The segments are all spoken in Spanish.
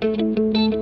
Él vive,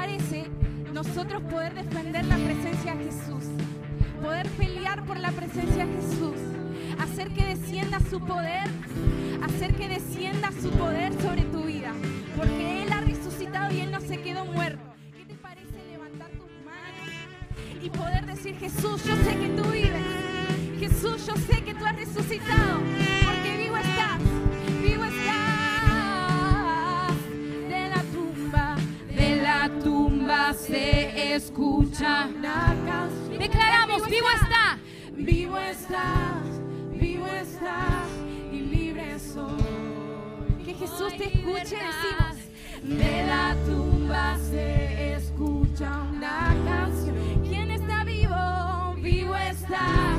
parece nosotros poder defender la presencia de Jesús? Poder pelear por la presencia de Jesús. Hacer que descienda su poder. Hacer que descienda su poder sobre tu vida. Porque Él ha resucitado y Él no se quedó muerto. ¿Qué te parece levantar tus manos y poder decir, Jesús, yo sé que tú vives. Jesús, yo sé que tú has resucitado. escucha. Declaramos, vivo está. Vivo está, vivo está y libre soy. Que Jesús te escuche, decimos. De la tumba se escucha una canción. ¿Quién está vivo? Vivo está.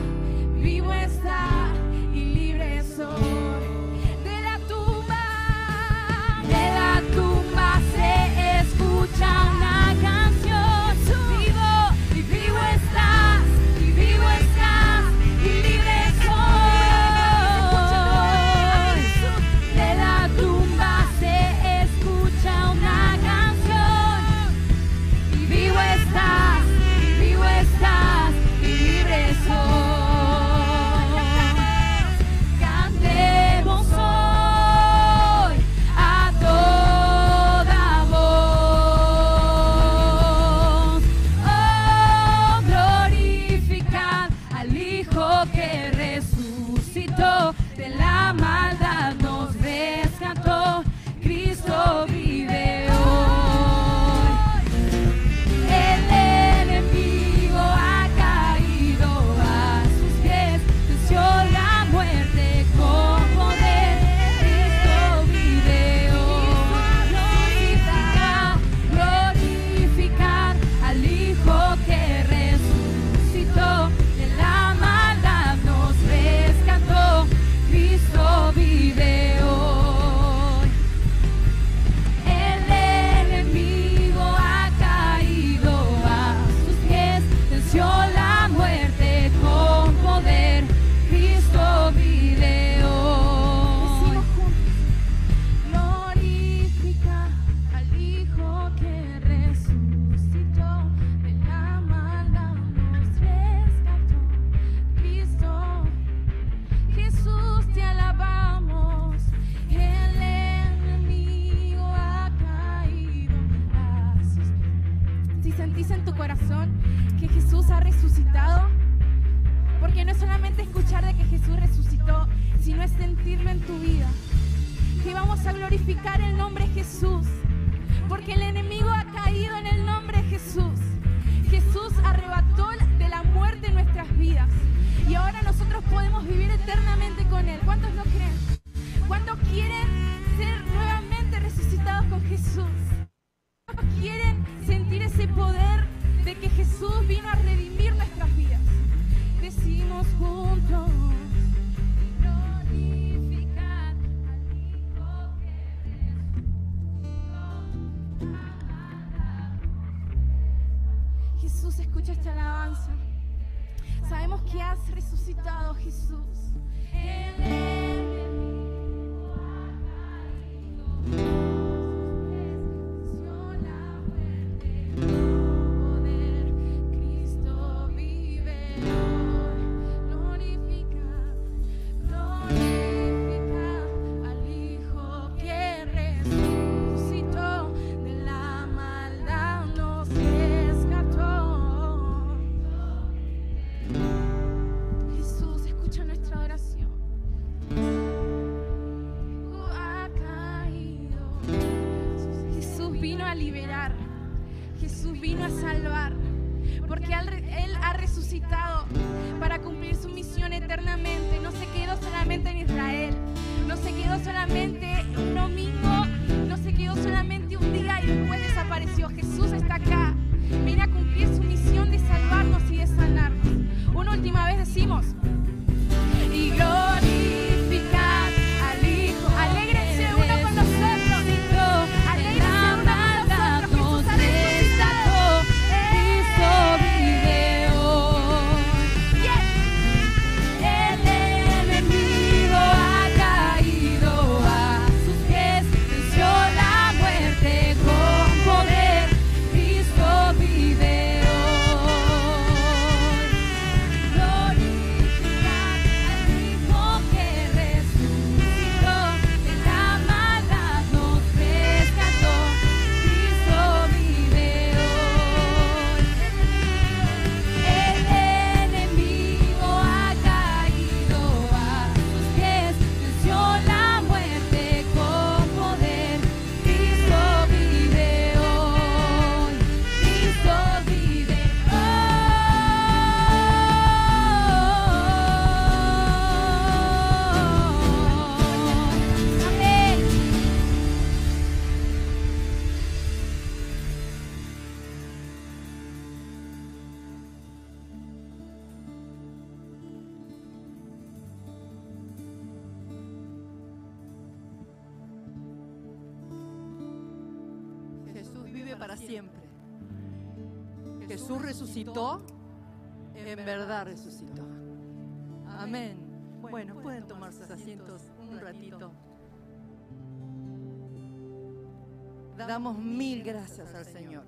Damos mil gracias al Señor,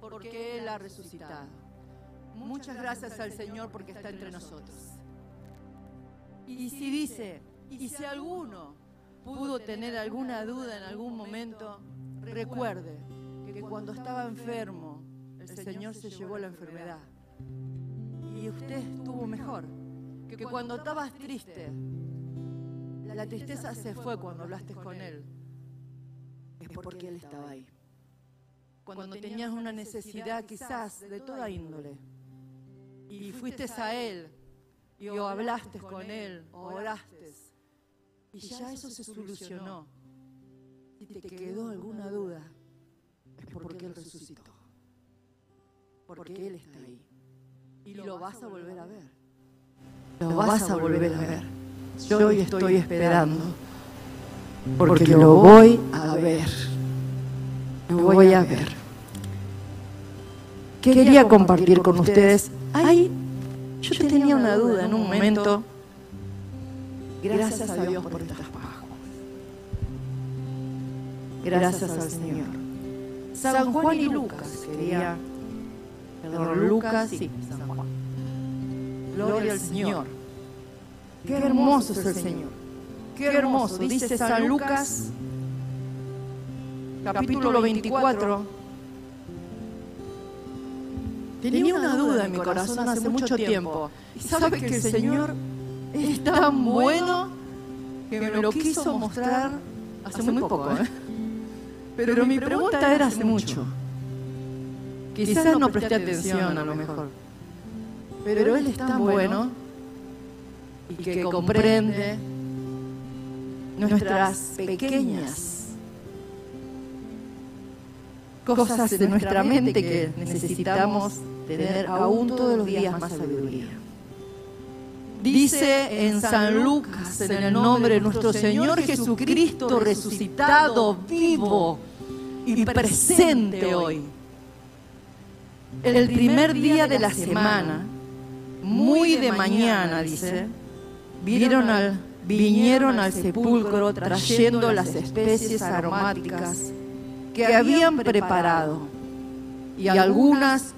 porque Él ha resucitado. Muchas gracias al Señor porque está entre nosotros. Y si dice, y si alguno pudo tener alguna duda en algún momento, recuerde que cuando estaba enfermo, el Señor se llevó la enfermedad. Y usted estuvo mejor. Que cuando estabas triste, la tristeza se fue cuando hablaste con Él. Porque Él estaba ahí. Cuando tenías una necesidad quizás de toda índole, y fuiste a Él, y o hablaste con Él, o oraste, y ya eso se solucionó. Si te quedó alguna duda, es porque Él resucitó. Porque Él está ahí. Y lo vas a volver a ver. Lo vas a volver a ver. Yo hoy estoy esperando. Porque lo voy a ver. Lo voy a ver. Quería compartir con ustedes. Ay, yo tenía una duda en un momento. Gracias a Dios por estas Pascuas. Gracias al Señor. San Juan y Lucas quería. Perdón, Lucas, sí, San Juan. Gloria al Señor. Qué hermoso es el Señor. Qué hermoso. Dice San Lucas, capítulo 24. Tenía una duda en mi corazón hace mucho tiempo. ¿Y sabe que el Señor es tan bueno que me lo quiso mostrar hace muy poco? ¿eh? Pero mi pregunta era hace mucho. Quizás no presté atención a lo mejor. Pero Él es tan bueno y que comprende nuestras pequeñas cosas de nuestra mente que necesitamos tener aún todos los días más sabiduría. Dice en San Lucas, en el nombre de nuestro Señor Jesucristo resucitado, vivo y presente hoy. El primer día de la semana, muy de mañana, dice, vieron al, vinieron al sepulcro trayendo las especies aromáticas que habían preparado y algunas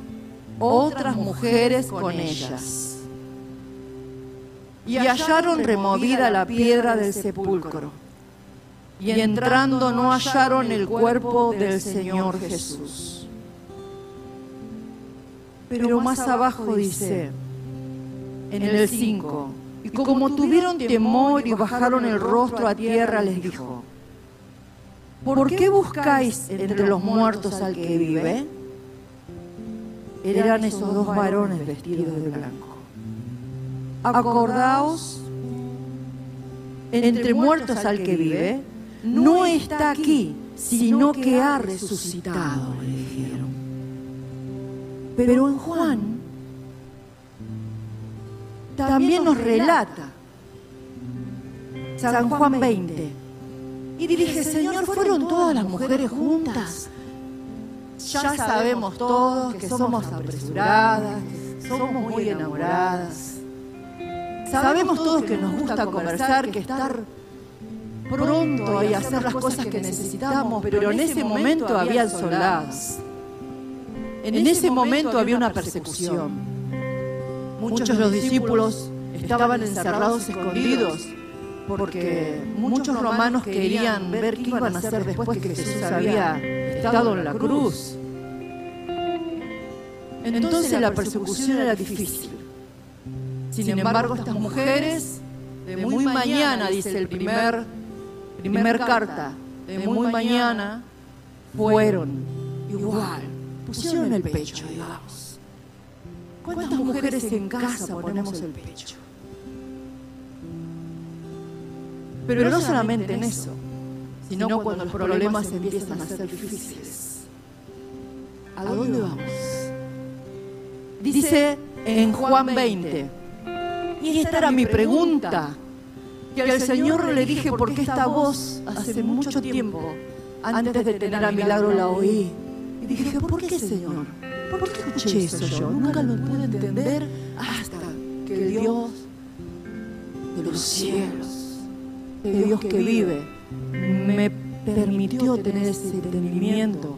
otras mujeres con ellas. Y hallaron removida la piedra del sepulcro. Y entrando no hallaron el cuerpo del Señor Jesús. Pero más abajo dice, en el 5, y como tuvieron temor y bajaron el rostro a tierra, les dijo, ¿por qué buscáis entre los muertos al que vive? Eran esos dos varones vestidos de blanco. Acordaos, entre muertos al que vive, no está aquí, sino que ha resucitado, le dijeron. Pero en Juan también nos relata, San Juan 20, y dije, Señor, ¿fueron todas las mujeres juntas? Ya sabemos todos que somos apresuradas, que somos muy enamoradas. Sabemos todos que nos gusta conversar, que estar pronto y hacer las cosas que necesitamos, pero en ese momento había soldados. En ese momento había una persecución. Muchos de los discípulos estaban encerrados, escondidos, porque muchos romanos querían ver qué iban a hacer después que Jesús había estado en la cruz. Entonces la persecución era difícil. Sin embargo, estas mujeres, de muy mañana, dice el primer, primer carta, de muy mañana, fueron igual, pusieron el pecho, digamos. ¿Cuántas mujeres en casa ponemos el pecho? Pero no solamente en eso, sino cuando los problemas empiezan a ser difíciles. ¿A dónde vamos? Dice en Juan 20, y esta era mi pregunta, que al Señor le dije, porque esta voz hace mucho tiempo, antes de tener a milagro la oí. Y dije, ¿por qué Señor? ¿Por qué escuché eso yo? Nunca lo pude entender hasta que el Dios de los cielos, el Dios que vive, me permitió tener ese entendimiento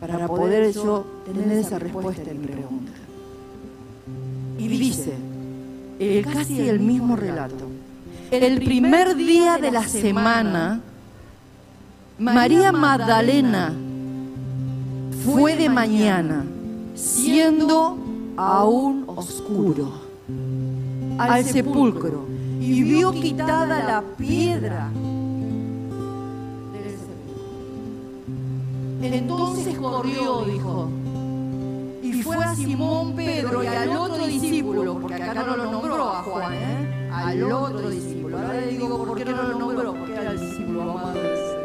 para poder yo tener esa respuesta en mi pregunta. Y dice, el, casi el mismo relato. El primer día de la semana, María Magdalena fue de mañana, siendo aún oscuro, al sepulcro y vio quitada la piedra del sepulcro. Entonces corrió, dijo, y fue a Simón Pedro y al otro discípulo, porque acá no lo nombró a Juan, ¿eh? al otro discípulo. Ahora le digo por qué no lo nombró, porque era el discípulo amado del Señor.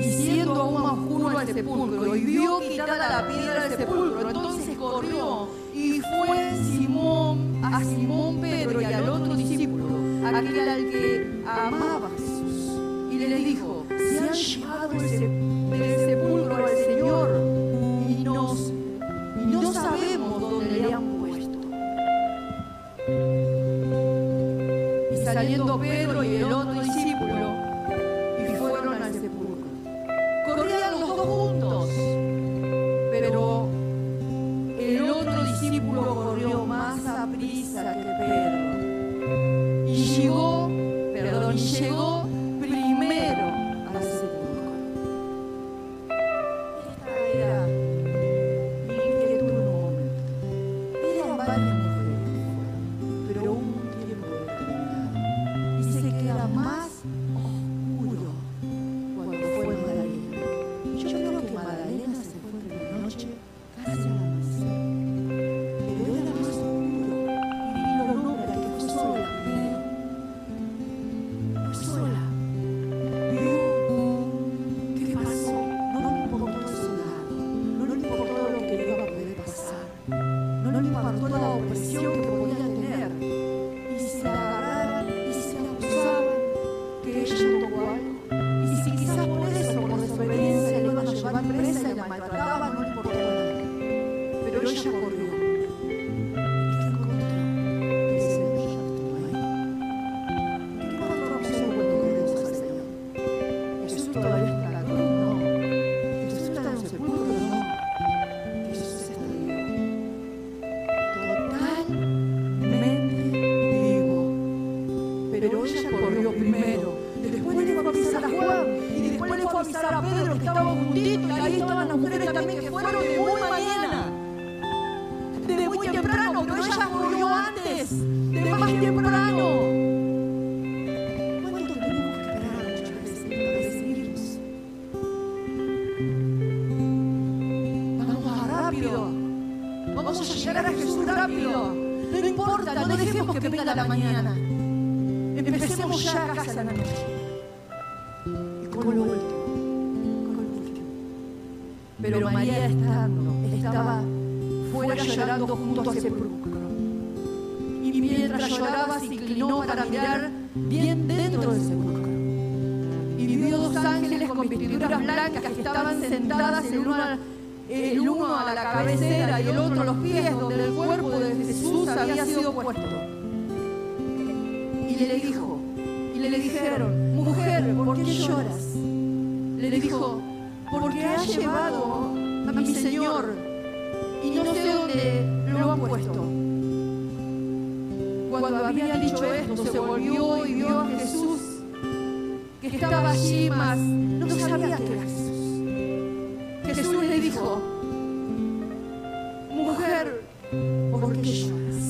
Y siendo aún más oscuro al sepulcro, y vio quitada la piedra del sepulcro, entonces corrió y fue Simón a Simón Pedro y al otro discípulo, aquel al que amaba Jesús, y le dijo, se han llevado del sepulcro al Señor y no sabemos dónde le han puesto. Y saliendo Pedro y el otro a fuera llorando junto al sepulcro. Y mientras lloraba se inclinó para mirar bien dentro del sepulcro. Y vio dos ángeles con vestiduras blancas que estaban sentadas el uno, a- el uno a la cabecera y el otro a los pies, donde el cuerpo de Jesús había sido puesto. Y le dijo, y le dijeron, mujer, ¿por qué lloras? Le dijo, porque ha llevado a mi Señor y no sé dónde lo han puesto. Cuando había dicho esto, se volvió y vio a Jesús que estaba allí, mas no sabía que era Jesús. Jesús le dijo, mujer, ¿por qué lloras?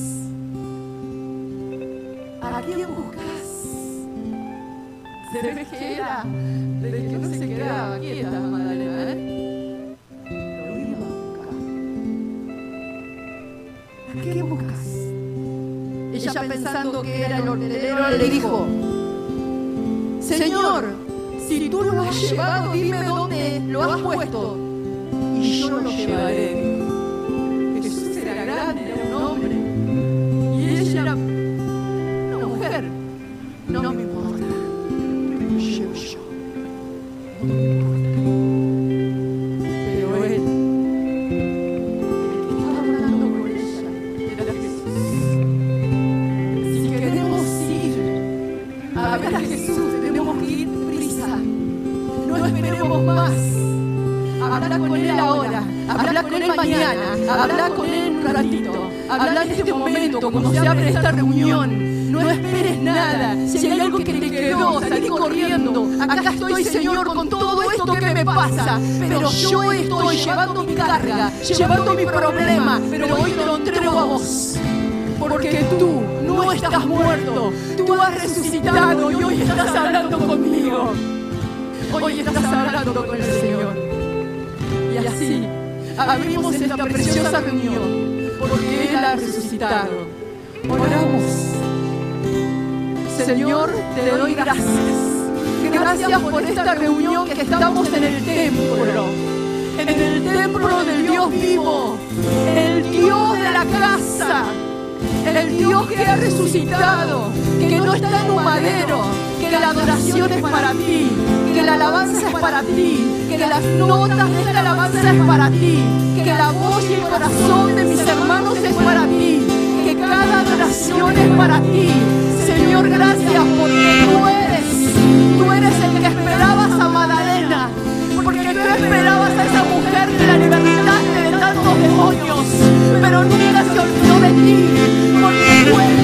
¿A quién buscas? Se ve que era de que no se quedaba quieta pensando que era el hortelero le dijo, Señor, si tú lo has llevado, dime dónde lo has puesto. Y yo lo llevaré. Acá estoy, Señor, con todo esto que me pasa. Pero yo estoy llevando mi carga, llevando mi problema. Pero hoy te lo entrego a vos. Porque tú no estás muerto, tú has resucitado y hoy estás hablando conmigo. Hoy estás hablando con el Señor. Y así abrimos esta preciosa reunión porque Él ha resucitado. Oramos. Señor, te doy gracias. Gracias por esta reunión que estamos en el templo. En el templo del Dios vivo. El Dios de la casa. El Dios que ha resucitado. Que no está en un madero. Que la adoración es para ti. Que la alabanza es para ti. Que las notas de esta alabanza es para ti. Que la voz y el corazón de mis hermanos es para ti. Que cada adoración es para ti. Señor, gracias porque tú eres. Tú eres el que esperabas a Magdalena. Porque tú esperabas a esa mujer que la libertaste de tantos demonios. Pero nunca se olvidó de ti. Porque tú.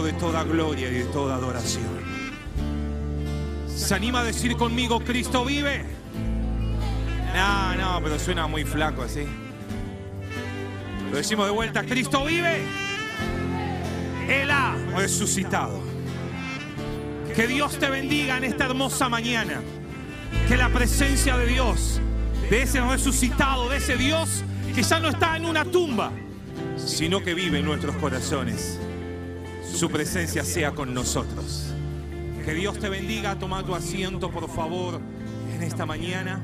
De toda gloria y de toda adoración. ¿Se anima a decir conmigo, Cristo vive? No, no, pero suena muy flaco así. Lo decimos de vuelta, Cristo vive. Él ha resucitado. Que Dios te bendiga en esta hermosa mañana. Que la presencia de Dios, de ese resucitado, de ese Dios que ya no está en una tumba, sino que vive en nuestros corazones, su presencia sea con nosotros. Que Dios te bendiga. Toma tu asiento, por favor, en esta mañana.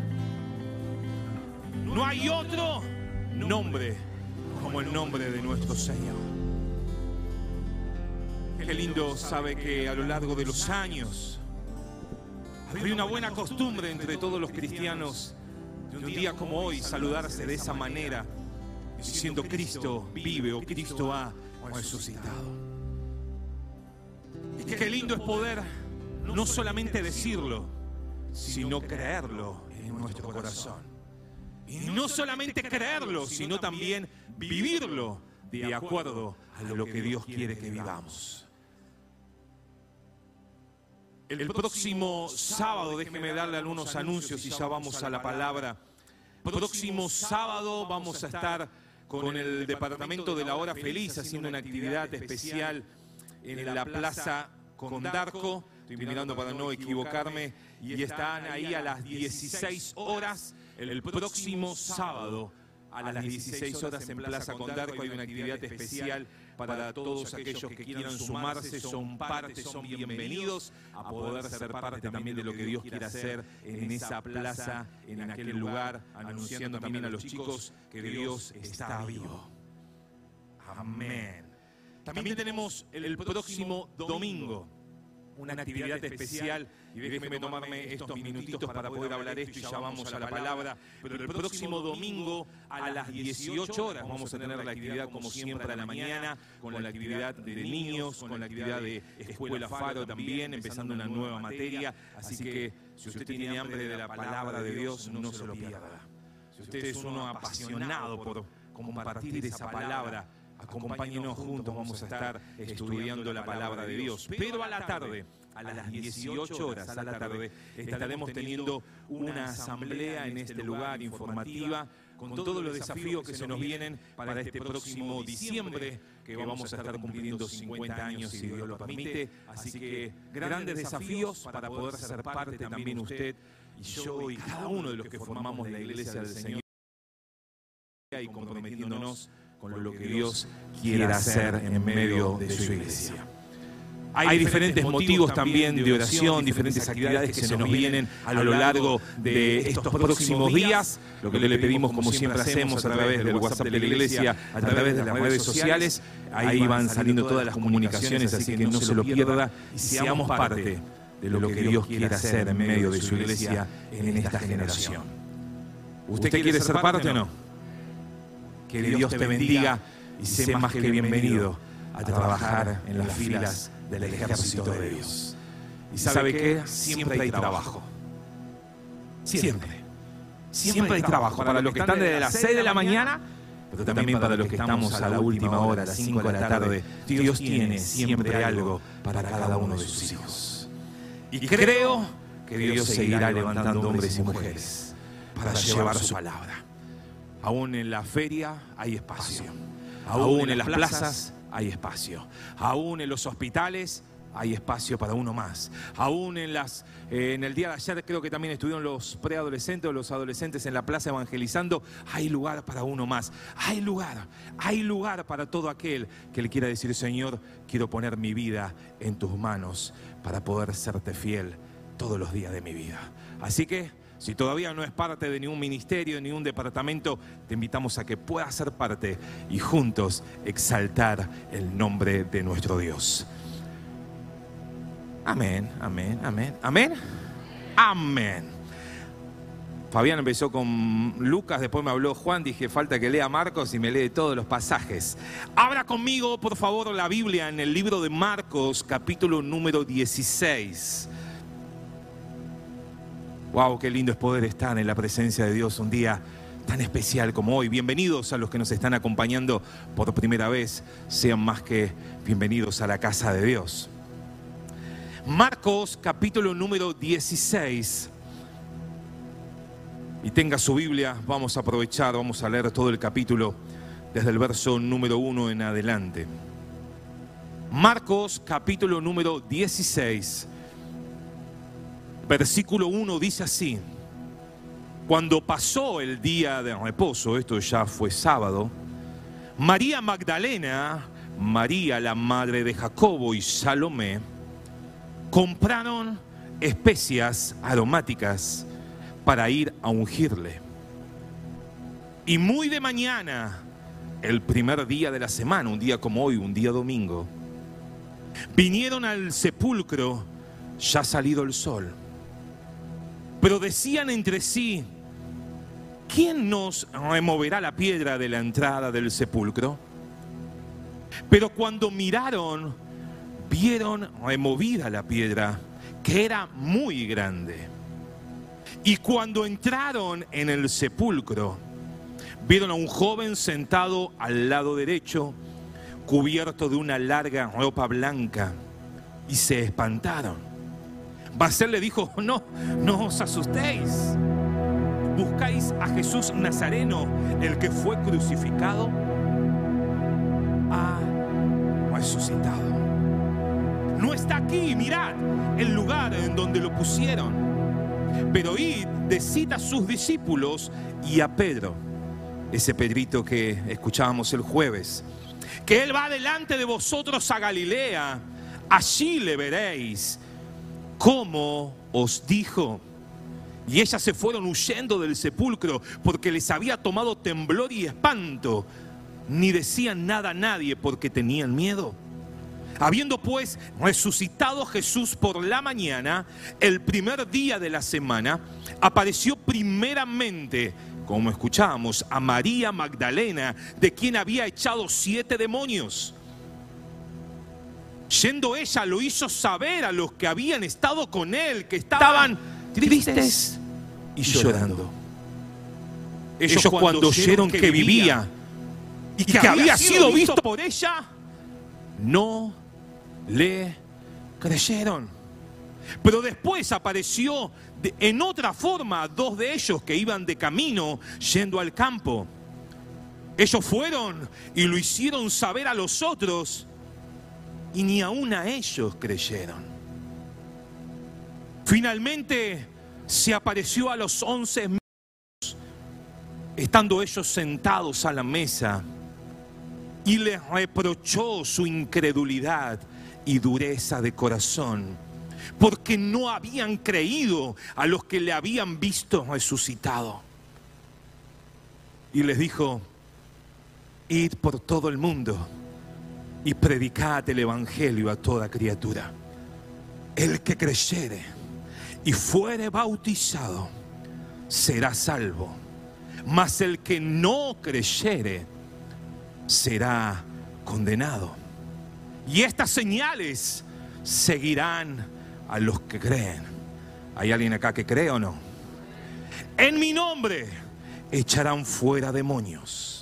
No hay otro nombre como el nombre de nuestro Señor. Qué lindo sabe que a lo largo de los años hay una buena costumbre entre todos los cristianos de un día como hoy saludarse de esa manera, diciendo Cristo vive o Cristo ha resucitado. Y qué lindo es poder no solamente decirlo, sino creerlo en nuestro corazón. Y no solamente creerlo, sino también vivirlo de acuerdo a lo que Dios quiere que vivamos. El próximo sábado, déjeme darle algunos anuncios y ya vamos a la palabra. Próximo sábado vamos a estar con el Departamento de la Hora Feliz haciendo una actividad especial en la Plaza Condarco. Estoy mirando para no equivocarme. Y están ahí a las 16 horas el próximo sábado. A las 16 horas en Plaza Condarco hay una actividad especial para todos aquellos que quieran sumarse, son parte, son bienvenidos a poder ser parte también de lo que Dios quiere hacer en esa plaza, en aquel lugar, anunciando también a los chicos que Dios está vivo. Amén. También tenemos el próximo domingo una actividad especial y déjenme tomarme estos minutitos para poder hablar esto y ya vamos a la palabra. Pero el próximo domingo a las 18 horas vamos a tener la actividad como siempre a la mañana, con la actividad de niños, con la actividad de Escuela Faro también, empezando una nueva materia. Así que si usted tiene hambre de la palabra de Dios, no se lo pierda. Si usted es uno apasionado por compartir esa palabra, Acompáñenos juntos, vamos a estar estudiando la palabra de Dios. Pero a la tarde, a las 18 horas a la tarde, estaremos teniendo una asamblea en este lugar informativa con todos los desafíos que se nos vienen para este próximo diciembre, que vamos a estar cumpliendo 50 años si Dios lo permite. Así que grandes desafíos para poder ser parte también usted y yo y cada uno de los que formamos la iglesia del Señor y comprometiéndonos con lo que Dios quiere hacer en medio de su iglesia. Hay diferentes motivos también de oración, diferentes actividades que se nos vienen a lo largo de estos próximos días. Lo que le pedimos, como siempre hacemos, a través del WhatsApp de la iglesia, a través de las redes sociales. Ahí van saliendo todas las comunicaciones, así que no se lo pierda y seamos parte de lo que Dios quiere hacer en medio de su iglesia en esta generación. ¿Usted quiere ser parte o no? Que Dios te bendiga y sé más que bienvenido a trabajar en las filas del ejército de Dios. ¿Y sabe qué? Siempre hay trabajo. Siempre. Siempre hay trabajo. Para los que están desde las 6 de la mañana, pero también para los que estamos a la última hora, a las 5 de la tarde. Dios tiene siempre algo para cada uno de sus hijos. Y creo que Dios seguirá levantando hombres y mujeres para llevar su palabra. Aún en la feria hay espacio. Aún en las plazas hay espacio. Aún en los hospitales hay espacio para uno más. Aún en, las, eh, en el día de ayer creo que también estuvieron los preadolescentes o los adolescentes en la plaza evangelizando. Hay lugar para uno más. Hay lugar. Hay lugar para todo aquel que le quiera decir, Señor, quiero poner mi vida en tus manos para poder serte fiel todos los días de mi vida. Así que si todavía no es parte de ningún ministerio, ni un departamento, te invitamos a que puedas ser parte y juntos exaltar el nombre de nuestro Dios. Amén, amén, amén, amén, amén. Fabián empezó con Lucas, después me habló Juan, dije, falta que lea Marcos y me lee todos los pasajes. Abra conmigo, por favor, la Biblia en el libro de Marcos, capítulo número 16. Wow, qué lindo es poder estar en la presencia de Dios un día tan especial como hoy. Bienvenidos a los que nos están acompañando por primera vez. Sean más que bienvenidos a la casa de Dios. Marcos capítulo número 16. Y tenga su Biblia, vamos a aprovechar, vamos a leer todo el capítulo desde el verso número 1 en adelante. Marcos capítulo número 16, versículo 1 dice así, cuando pasó el día de reposo, esto ya fue sábado, María Magdalena, María la madre de Jacobo y Salomé, compraron especias aromáticas para ir a ungirle. Y muy de mañana, el primer día de la semana, un día como hoy, un día domingo, vinieron al sepulcro ya salido el sol. Pero decían entre sí, ¿quién nos removerá la piedra de la entrada del sepulcro? Pero cuando miraron, vieron removida la piedra, que era muy grande. Y cuando entraron en el sepulcro, vieron a un joven sentado al lado derecho, cubierto de una larga ropa blanca, y se espantaron. Basel le dijo, no, no os asustéis. Buscáis a Jesús Nazareno, el que fue crucificado, ha resucitado. No está aquí, mirad el lugar en donde lo pusieron. Pero id, decid a sus discípulos y a Pedro, ese Pedrito que escuchábamos el jueves, que él va delante de vosotros a Galilea, allí le veréis, como os dijo. Y ellas se fueron huyendo del sepulcro porque les había tomado temblor y espanto. Ni decían nada a nadie porque tenían miedo. Habiendo pues resucitado Jesús por la mañana, el primer día de la semana, apareció primeramente, como escuchábamos, a María Magdalena, de quien había echado siete demonios. Yendo ella lo hizo saber a los que habían estado con él, que estaban tristes y llorando. Ellos cuando oyeron que vivía y que había sido visto por ella, no le creyeron. Pero después apareció en otra forma dos de ellos que iban de camino yendo al campo. Ellos fueron y lo hicieron saber a los otros y ni aún a ellos creyeron. Finalmente se apareció a los once estando ellos sentados a la mesa y les reprochó su incredulidad y dureza de corazón, porque no habían creído a los que le habían visto resucitado. Y les dijo, id por todo el mundo y predicad el Evangelio a toda criatura. El que creyere y fuere bautizado será salvo, mas el que no creyere será condenado. Y estas señales seguirán a los que creen. ¿Hay alguien acá que cree o no? En mi nombre echarán fuera demonios.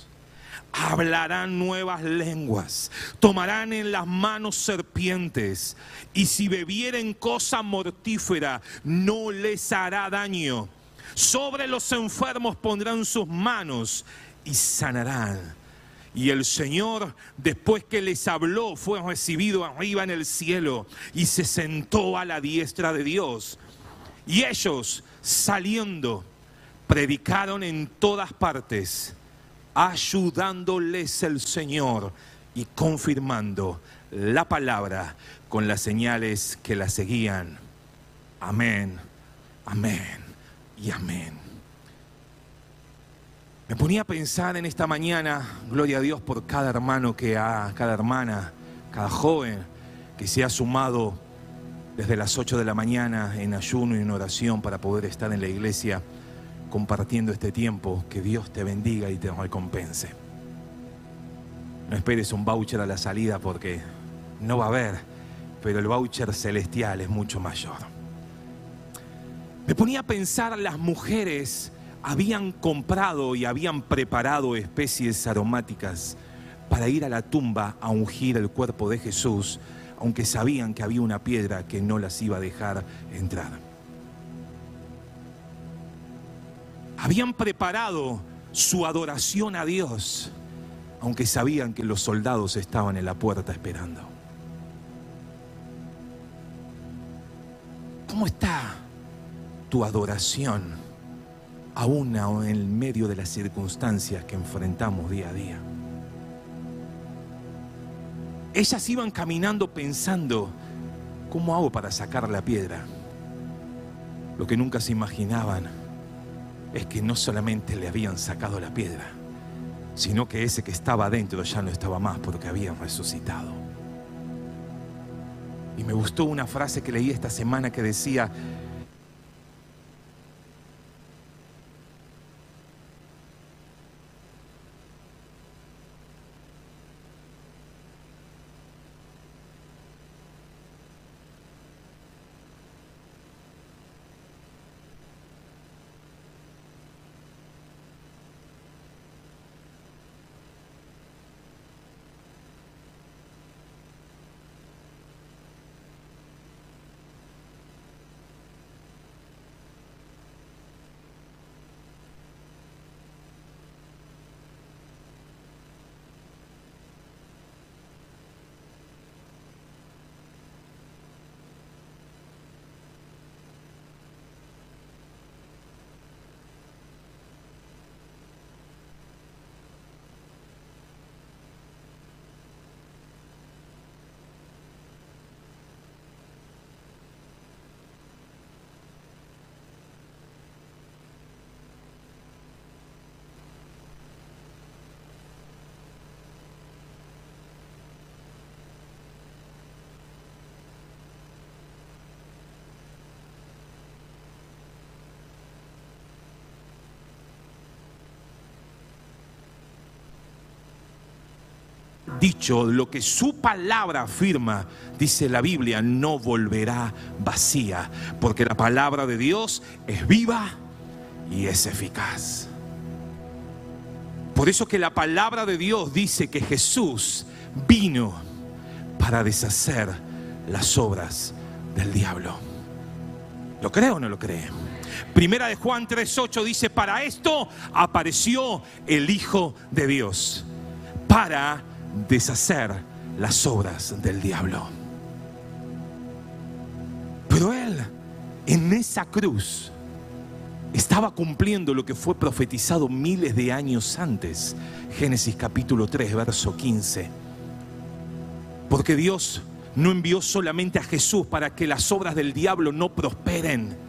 Hablarán nuevas lenguas, tomarán en las manos serpientes, y si bebieren cosa mortífera, no les hará daño. Sobre los enfermos pondrán sus manos y sanarán. Y el Señor, después que les habló, fue recibido arriba en el cielo y se sentó a la diestra de Dios. Y ellos, saliendo, predicaron en todas partes, ayudándoles el Señor y confirmando la palabra con las señales que la seguían. Amén, amén y amén. Me ponía a pensar en esta mañana, gloria a Dios por cada hermano que ha, cada hermana, cada joven que se ha sumado desde las 8 de la mañana en ayuno y en oración para poder estar en la iglesia compartiendo este tiempo. Que Dios te bendiga y te recompense. No esperes un voucher a la salida porque no va a haber, pero el voucher celestial es mucho mayor. Me ponía a pensar las mujeres habían comprado y habían preparado especies aromáticas para ir a la tumba a ungir el cuerpo de Jesús, aunque sabían que había una piedra que no las iba a dejar entrar. Habían preparado su adoración a Dios, aunque sabían que los soldados estaban en la puerta esperando. ¿Cómo está tu adoración aún en medio de las circunstancias que enfrentamos día a día? Ellas iban caminando pensando, ¿cómo hago para sacar la piedra? Lo que nunca se imaginaban es que no solamente le habían sacado la piedra, sino que ese que estaba adentro ya no estaba más porque había resucitado. Y me gustó una frase que leí esta semana que decía, dicho, lo que su palabra afirma, dice la Biblia, no volverá vacía, porque la palabra de Dios es viva y es eficaz. Por eso que la palabra de Dios dice que Jesús vino para deshacer las obras del diablo. ¿Lo cree o no lo cree? Primera de Juan 3:8 dice, para esto apareció el Hijo de Dios, para deshacer las obras del diablo. Pero él, en esa cruz, estaba cumpliendo lo que fue profetizado miles de años antes. Génesis capítulo 3, verso 15. Porque Dios no envió solamente a Jesús para que las obras del diablo no prosperen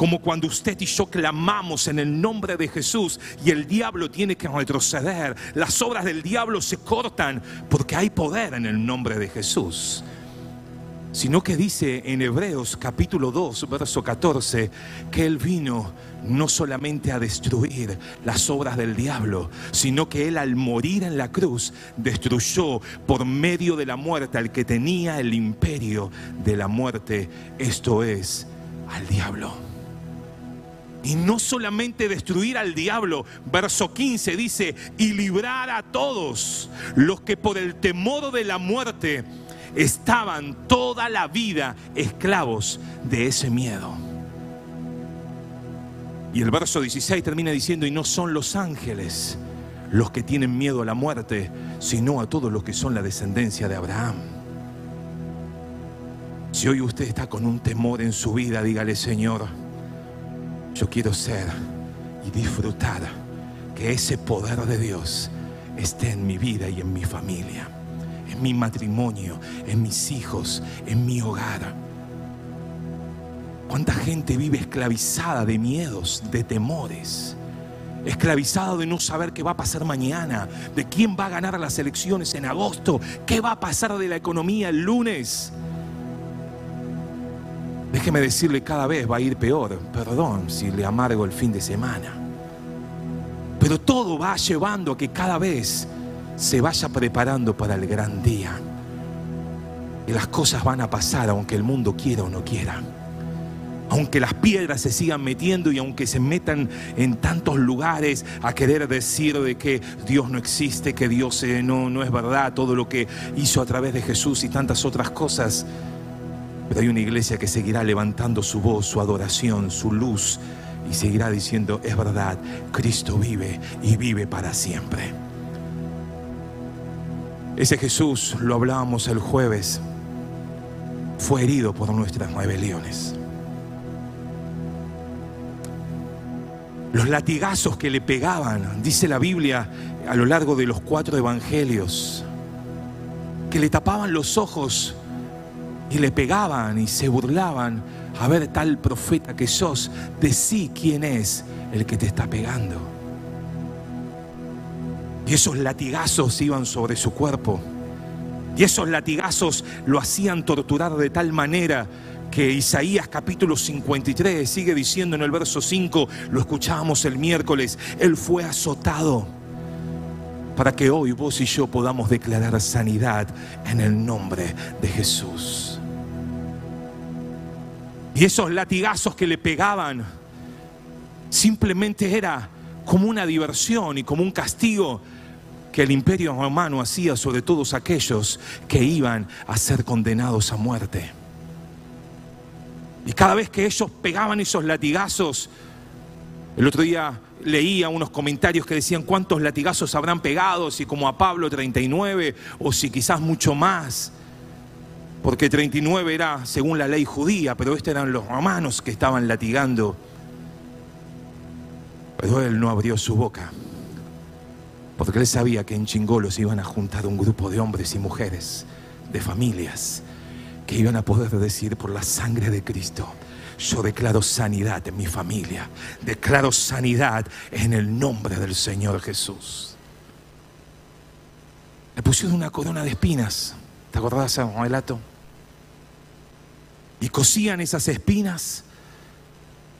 como cuando usted y yo clamamos en el nombre de Jesús y el diablo tiene que retroceder. Las obras del diablo se cortan porque hay poder en el nombre de Jesús. Sino que dice en Hebreos capítulo 2, verso 14, que Él vino no solamente a destruir las obras del diablo, sino que Él al morir en la cruz destruyó por medio de la muerte al que tenía el imperio de la muerte, esto es, al diablo. Y no solamente destruir al diablo, verso 15 dice, y librar a todos los que por el temor de la muerte estaban toda la vida esclavos de ese miedo. Y el verso 16 termina diciendo, y no son los ángeles los que tienen miedo a la muerte, sino a todos los que son la descendencia de Abraham. Si hoy usted está con un temor en su vida, dígale, Señor, yo quiero ser y disfrutar que ese poder de Dios esté en mi vida y en mi familia, en mi matrimonio, en mis hijos, en mi hogar. ¿Cuánta gente vive esclavizada de miedos, de temores? Esclavizado de no saber qué va a pasar mañana, de quién va a ganar las elecciones en agosto, qué va a pasar de la economía el lunes. Déjeme decirle, cada vez va a ir peor. Perdón si le amargo el fin de semana. Pero todo va llevando a que cada vez se vaya preparando para el gran día. Y las cosas van a pasar aunque el mundo quiera o no quiera. aunque las piedras se sigan metiendo y aunque se metan en tantos lugares a querer decir de que Dios no existe, que Dios eh, no, no es verdad, todo lo que hizo a través de Jesús y tantas otras cosas. Pero hay una iglesia que seguirá levantando su voz, su adoración, su luz y seguirá diciendo, es verdad, Cristo vive y vive para siempre. Ese Jesús, lo hablábamos el jueves, fue herido por nuestras rebeliones. Los latigazos que le pegaban, dice la Biblia a lo largo de los cuatro evangelios, que le tapaban los ojos y le pegaban y se burlaban. A ver, tal profeta que sos, decí quién es el que te está pegando. Y esos latigazos iban sobre su cuerpo. Y esos latigazos lo hacían torturar de tal manera que Isaías capítulo 53 sigue diciendo en el verso 5, lo escuchábamos el miércoles, Él fue azotado para que hoy vos y yo podamos declarar sanidad en el nombre de Jesús. Y esos latigazos que le pegaban simplemente era como una diversión y como un castigo que el imperio romano hacía sobre todos aquellos que iban a ser condenados a muerte. Y cada vez que ellos pegaban esos latigazos, el otro día leía unos comentarios que decían cuántos latigazos habrán pegado, si como a Pablo 39 o si quizás mucho más. Porque 39 era según la ley judía, pero estos eran los romanos que estaban latigando. Pero él no abrió su boca, porque él sabía que en Chingolo se iban a juntar un grupo de hombres y mujeres, de familias, que iban a poder decir por la sangre de Cristo, yo declaro sanidad en mi familia, declaro sanidad en el nombre del Señor Jesús. Le pusieron una corona de espinas, ¿te acordás, relato? Y cosían esas espinas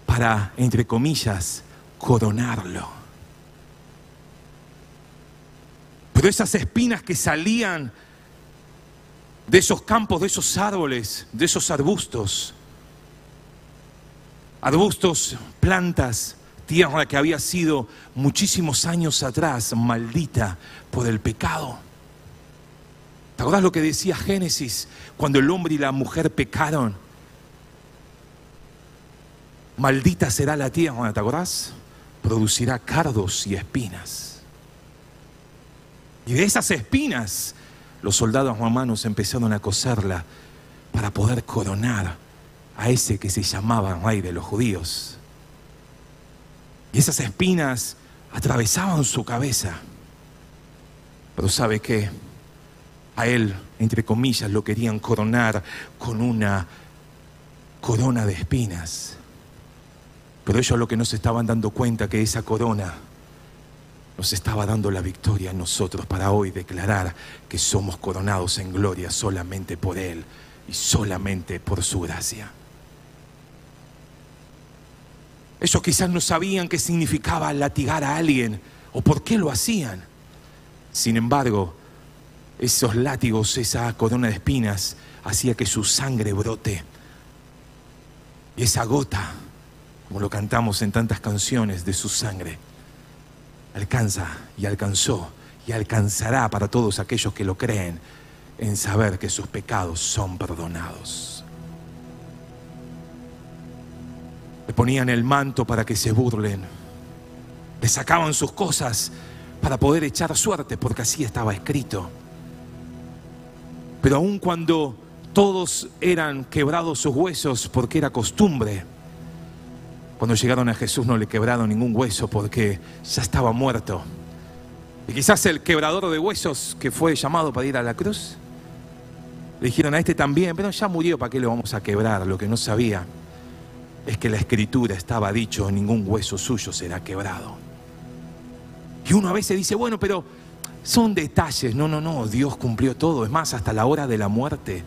para, entre comillas, coronarlo. Pero esas espinas que salían de esos campos, de esos árboles, de esos arbustos, arbustos, plantas, tierra que había sido muchísimos años atrás maldita por el pecado. ¿Te acuerdas lo que decía Génesis cuando el hombre y la mujer pecaron? Maldita será la tierra, ¿te acordás? Producirá cardos y espinas. Y de esas espinas los soldados romanos empezaron a coserla para poder coronar a ese que se llamaba rey de los judíos. Y esas espinas atravesaban su cabeza. Pero ¿sabe qué? A él, entre comillas, lo querían coronar con una corona de espinas. Pero ellos lo que no se estaban dando cuenta que esa corona nos estaba dando la victoria a nosotros para hoy declarar que somos coronados en gloria solamente por Él y solamente por su gracia. Ellos quizás no sabían qué significaba latigar a alguien o por qué lo hacían. Sin embargo, esos látigos, esa corona de espinas, hacía que su sangre brote. Y esa gota, como lo cantamos en tantas canciones, de su sangre, alcanza y alcanzó y alcanzará para todos aquellos que lo creen en saber que sus pecados son perdonados. Le ponían el manto para que se burlen. Le sacaban sus cosas para poder echar suerte, porque así estaba escrito. Pero aun cuando todos eran quebrados sus huesos, porque era costumbre, cuando llegaron a Jesús no le quebraron ningún hueso porque ya estaba muerto. Y quizás el quebrador de huesos que fue llamado para ir a la cruz, le dijeron a este también, pero ya murió, ¿para qué le vamos a quebrar? Lo que no sabía es que la escritura estaba dicho, ningún hueso suyo será quebrado. Y uno a veces dice, bueno, pero son detalles. No, no, no, Dios cumplió todo. Es más, hasta la hora de la muerte.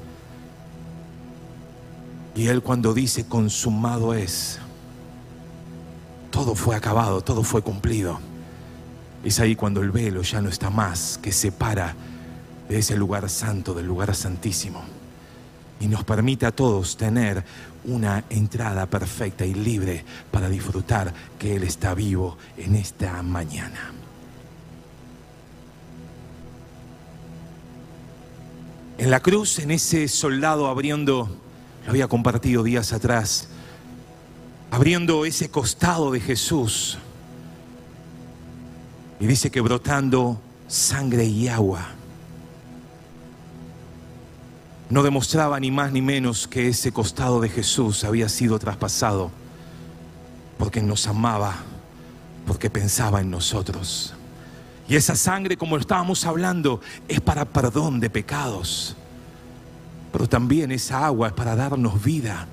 Y Él cuando dice, consumado es, todo fue acabado, todo fue cumplido. Es ahí cuando el velo ya no está más, que separa de ese lugar santo del lugar santísimo. y nos permite a todos tener una entrada perfecta y libre para disfrutar que Él está vivo en esta mañana. En la cruz, en ese soldado abriendo, lo había compartido días atrás, abriendo ese costado de Jesús. Y dice que brotando sangre y agua no demostraba ni más ni menos que ese costado de Jesús había sido traspasado porque nos amaba, porque pensaba en nosotros. Y esa sangre, como estábamos hablando, es para perdón de pecados. Pero también esa agua es para darnos vida,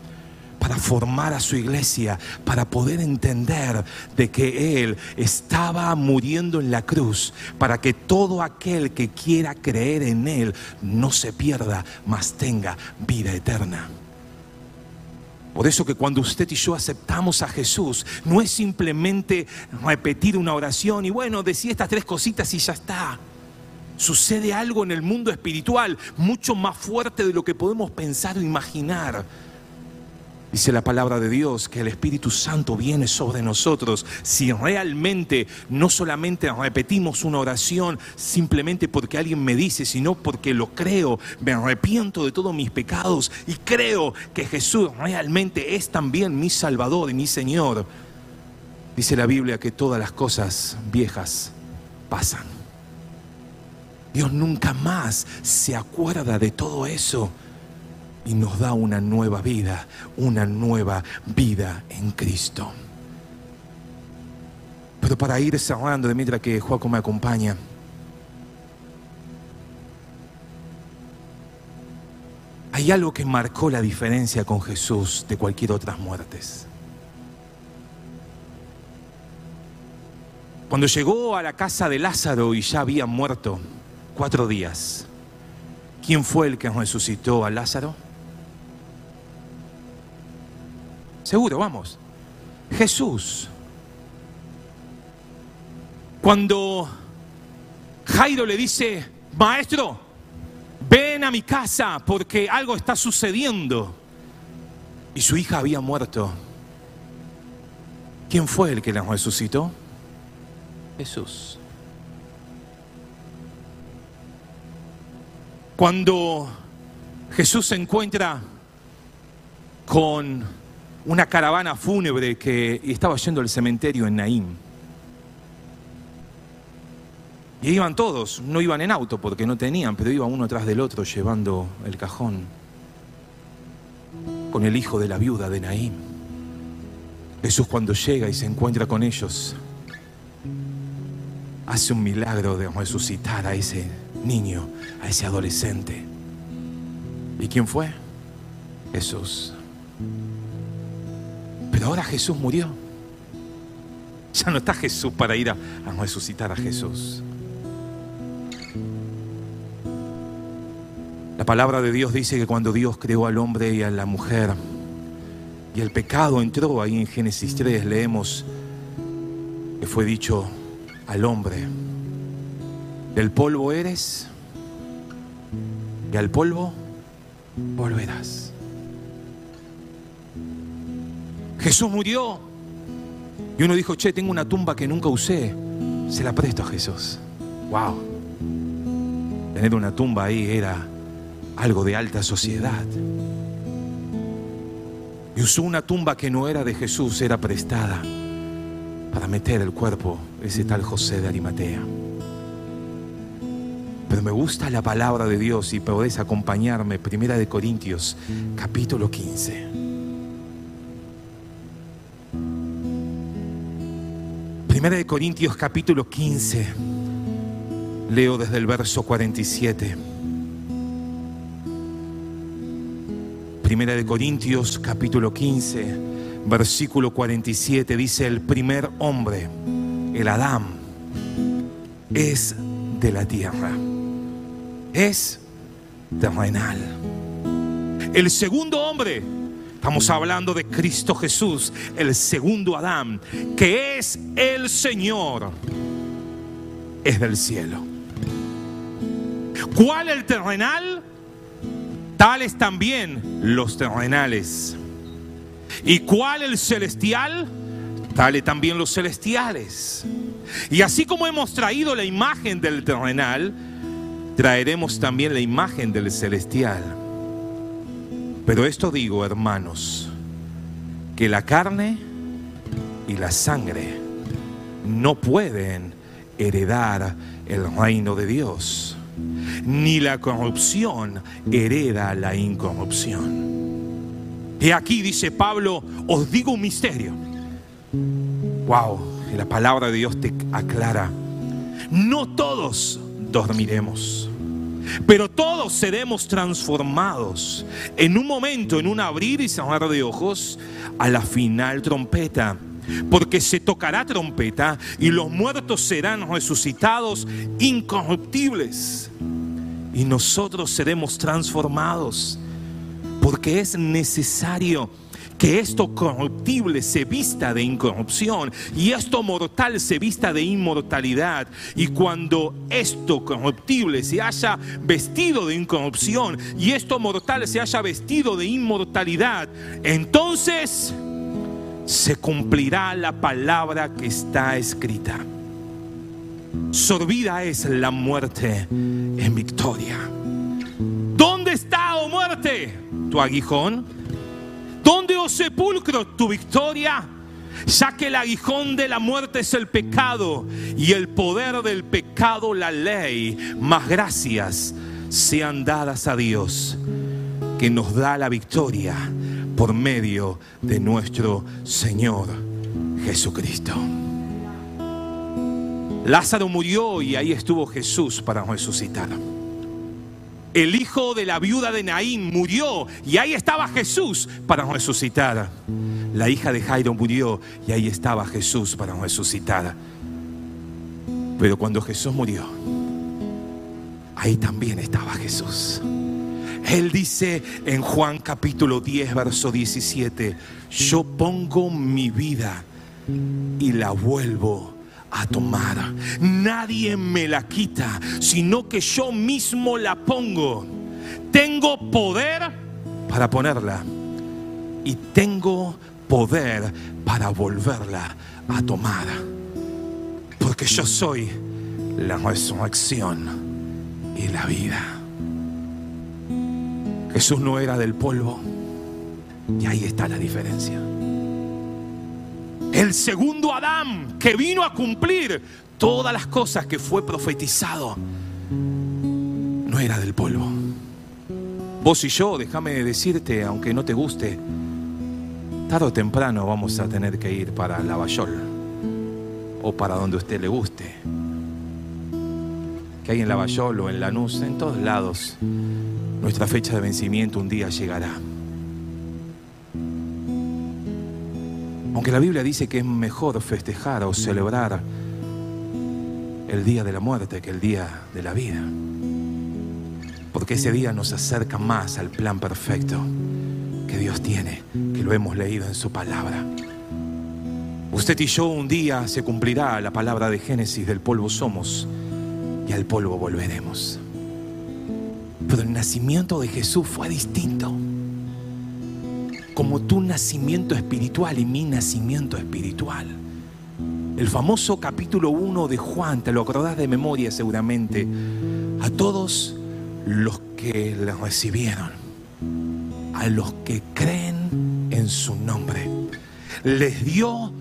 para formar a su iglesia, para poder entender de que Él estaba muriendo en la cruz, para que todo aquel que quiera creer en Él no se pierda, mas tenga vida eterna. Por eso que cuando usted y yo aceptamos a Jesús, no es simplemente repetir una oración y bueno, decir estas tres cositas y ya está. Sucede algo en el mundo espiritual mucho más fuerte de lo que podemos pensar o imaginar. Dice la palabra de Dios que el Espíritu Santo viene sobre nosotros si realmente no solamente repetimos una oración simplemente porque alguien me dice, sino porque lo creo, me arrepiento de todos mis pecados y creo que Jesús realmente es también mi Salvador y mi Señor. Dice la Biblia que todas las cosas viejas pasan. Dios nunca más se acuerda de todo eso y nos da una nueva vida, una nueva vida en Cristo. Pero para ir cerrando, de mientras que Joaco me acompaña, hay algo que marcó la diferencia con Jesús de cualquier otras muertes. Cuando llegó a la casa de Lázaro y ya había muerto cuatro días, ¿quién fue el que resucitó a Lázaro? Seguro, vamos. Jesús. Cuando Jairo le dice, maestro, ven a mi casa porque algo está sucediendo. Y su hija había muerto. ¿Quién fue el que la resucitó? Jesús. Cuando Jesús se encuentra con una caravana fúnebre que estaba yendo al cementerio en Naín. Y iban todos, no iban en auto porque no tenían, pero iba uno tras del otro llevando el cajón con el hijo de la viuda de Naín. Jesús cuando llega y se encuentra con ellos, hace un milagro de resucitar a ese niño, a ese adolescente. ¿Y quién fue? Jesús. Pero ahora Jesús murió. Ya no está Jesús para ir a, a resucitar a Jesús. La palabra de Dios dice que cuando Dios creó al hombre y a la mujer y el pecado entró ahí en Génesis 3, leemos que fue dicho al hombre, del polvo eres y al polvo volverás. Jesús murió. Y uno dijo, che, tengo una tumba que nunca usé. Se la presto a Jesús. Wow. Tener una tumba ahí era algo de alta sociedad. Y usó una tumba que no era de Jesús, era prestada para meter el cuerpo ese tal José de Arimatea. Pero me gusta la palabra de Dios y podés acompañarme, Primera de Corintios, capítulo 15. Primera de Corintios capítulo 15. Leo desde el verso 47. Primera de Corintios capítulo 15, versículo 47 dice el primer hombre, el Adán, es de la tierra. Es terrenal. El segundo hombre Estamos hablando de Cristo Jesús, el segundo Adán, que es el Señor, es del cielo. ¿Cuál el terrenal? tales también los terrenales. ¿Y cuál el celestial? Tales también los celestiales. Y así como hemos traído la imagen del terrenal, traeremos también la imagen del celestial. Pero esto digo, hermanos, que la carne y la sangre no pueden heredar el reino de Dios, ni la corrupción hereda la incorrupción. Y aquí dice Pablo, os digo un misterio. Wow, la palabra de Dios te aclara. No todos dormiremos. Pero todos seremos transformados en un momento, en un abrir y cerrar de ojos, a la final trompeta. Porque se tocará trompeta y los muertos serán resucitados incorruptibles. Y nosotros seremos transformados. Porque es necesario que esto corruptible se vista de incorrupción y esto mortal se vista de inmortalidad. Y cuando esto corruptible se haya vestido de incorrupción y esto mortal se haya vestido de inmortalidad, entonces se cumplirá la palabra que está escrita. Sorbida es la muerte en victoria. ¿Dónde está, oh muerte, tu aguijón? ¿Dónde, oh sepulcro, tu victoria? Ya que el aguijón de la muerte es el pecado y el poder del pecado la ley, más gracias sean dadas a Dios que nos da la victoria por medio de nuestro Señor Jesucristo. Lázaro murió y ahí estuvo Jesús para resucitar. El hijo de la viuda de Naín murió y ahí estaba Jesús para resucitar. La hija de Jairo murió y ahí estaba Jesús para resucitar. Pero cuando Jesús murió, ahí también estaba Jesús. Él dice en Juan capítulo 10, verso 17, yo pongo mi vida y la vuelvo a tomar. Nadie me la quita, sino que yo mismo la pongo. Tengo poder para ponerla y tengo poder para volverla a tomar. Porque yo soy la resurrección y la vida. Jesús no era del polvo. Y ahí está la diferencia. El segundo Adán que vino a cumplir todas las cosas que fue profetizado no era del polvo. Vos y yo, déjame decirte, aunque no te guste, tarde o temprano vamos a tener que ir para Lavallol o para donde a usted le guste. Que hay en Lavallol o en Lanús, en todos lados, nuestra fecha de vencimiento un día llegará. Aunque la Biblia dice que es mejor festejar o celebrar el día de la muerte que el día de la vida. Porque ese día nos acerca más al plan perfecto que Dios tiene, que lo hemos leído en su palabra. Usted y yo un día se cumplirá la palabra de Génesis, del polvo somos y al polvo volveremos. Pero el nacimiento de Jesús fue distinto. Como tu nacimiento espiritual y mi nacimiento espiritual. El famoso capítulo 1 de Juan, te lo acordás de memoria seguramente, a todos los que le recibieron, a los que creen en su nombre, les dio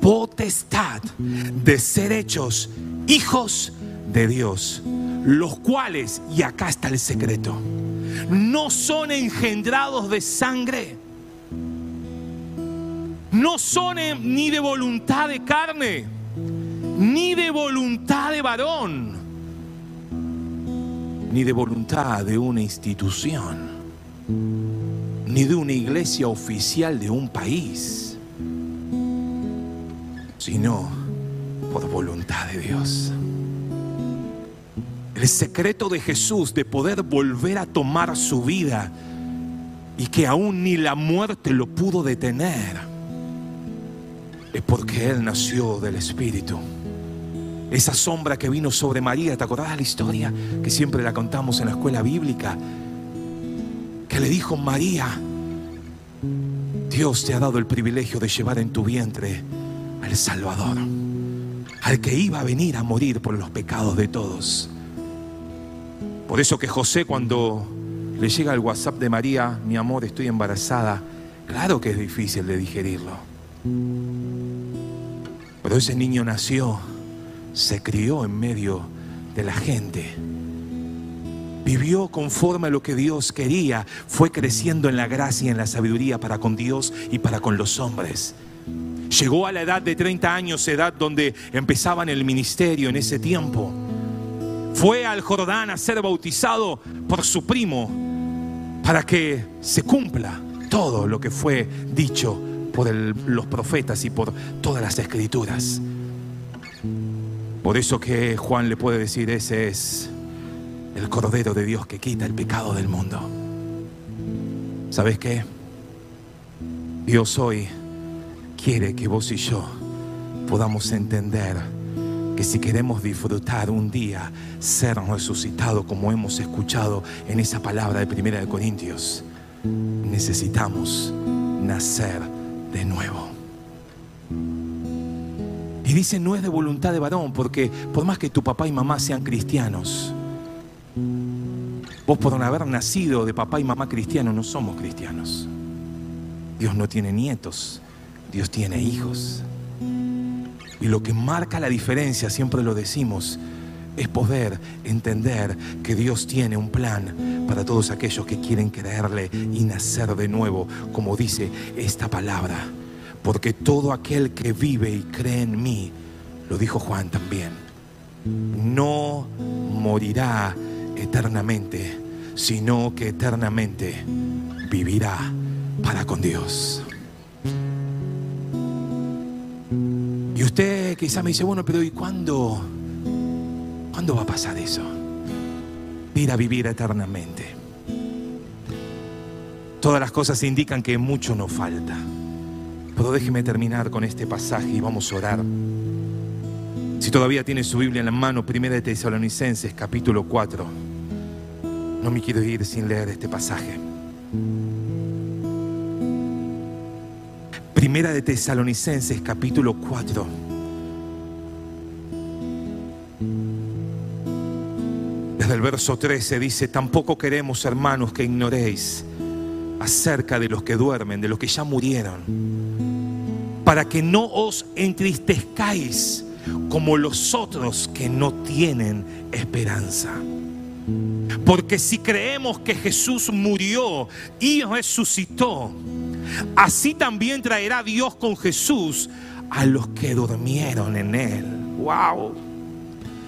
potestad de ser hechos hijos de Dios, los cuales, y acá está el secreto, no son engendrados de sangre, no son ni de voluntad de carne, ni de voluntad de varón, ni de voluntad de una institución, ni de una iglesia oficial de un país, sino por voluntad de Dios. El secreto de Jesús de poder volver a tomar su vida y que aún ni la muerte lo pudo detener es porque Él nació del Espíritu. Esa sombra que vino sobre María, ¿te acordás de la historia que siempre la contamos en la escuela bíblica? que le dijo, María, Dios te ha dado el privilegio de llevar en tu vientre al Salvador, al que iba a venir a morir por los pecados de todos. Por eso que José cuando le llega el WhatsApp de María, mi amor, estoy embarazada, claro que es difícil de digerirlo. Pero ese niño nació, se crió en medio de la gente. Vivió conforme a lo que Dios quería, fue creciendo en la gracia y en la sabiduría para con Dios y para con los hombres. Llegó a la edad de 30 años, edad donde empezaban el ministerio en ese tiempo. Fue al Jordán a ser bautizado por su primo para que se cumpla todo lo que fue dicho por los profetas y por todas las escrituras. Por eso que Juan le puede decir, ese es el Cordero de Dios que quita el pecado del mundo. ¿Sabes qué? Dios hoy quiere que vos y yo podamos entender que si queremos disfrutar un día ser resucitado como hemos escuchado en esa palabra de Primera de Corintios, necesitamos nacer de nuevo. Y dice, no es de voluntad de varón, porque por más que tu papá y mamá sean cristianos, vos por no haber nacido de papá y mamá cristianos no somos cristianos. Dios no tiene nietos, Dios tiene hijos. Y lo que marca la diferencia, siempre lo decimos, es poder entender que Dios tiene un plan para todos aquellos que quieren creerle y nacer de nuevo, como dice esta palabra. Porque todo aquel que vive y cree en mí, lo dijo Juan también, no morirá eternamente, sino que eternamente vivirá para con Dios. Y usted quizá me dice, bueno, pero ¿y cuándo? ¿Cuándo va a pasar eso? Ir a vivir eternamente. Todas las cosas indican que mucho nos falta. Pero déjeme terminar con este pasaje y vamos a orar. Si todavía tiene su Biblia en la mano, Primera de Tesalonicenses, capítulo 4. No me quiero ir sin leer este pasaje. Primera de Tesalonicenses, capítulo 4. Verso 13 dice, tampoco queremos, hermanos, que ignoréis acerca de los que duermen, de los que ya murieron, para que no os entristezcáis como los otros que no tienen esperanza. Porque si creemos que Jesús murió y resucitó, así también traerá Dios con Jesús a los que durmieron en él. Wow.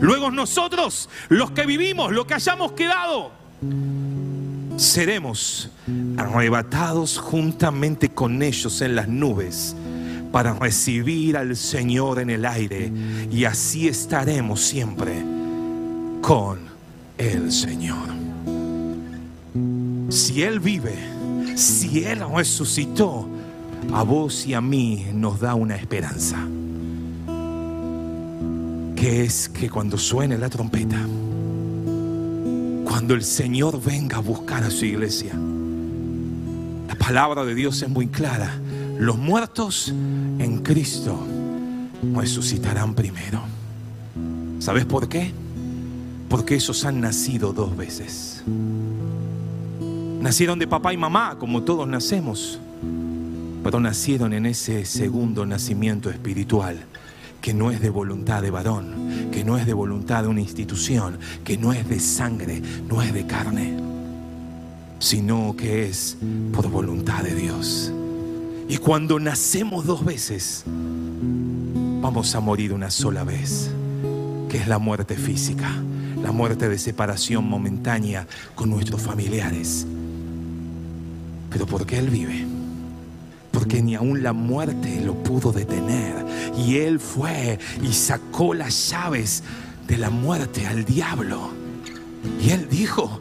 Luego nosotros, los que vivimos, los que hayamos quedado, seremos arrebatados juntamente con ellos en las nubes para recibir al Señor en el aire y así estaremos siempre con el Señor. Si Él vive, si Él resucitó, a vos y a mí nos da una esperanza que es que cuando suene la trompeta, cuando el Señor venga a buscar a su iglesia, la palabra de Dios es muy clara. Los muertos en Cristo resucitarán primero. ¿Sabes por qué? Porque esos han nacido dos veces. Nacieron de papá y mamá, como todos nacemos, pero nacieron en ese segundo nacimiento espiritual que no es de voluntad de varón, que no es de voluntad de una institución, que no es de sangre, no es de carne, sino que es por voluntad de Dios. Y cuando nacemos dos veces, vamos a morir una sola vez, que es la muerte física, la muerte de separación momentánea con nuestros familiares. pero porque Él vive. Porque ni aun la muerte lo pudo detener. Y Él fue y sacó las llaves de la muerte al diablo. Y Él dijo,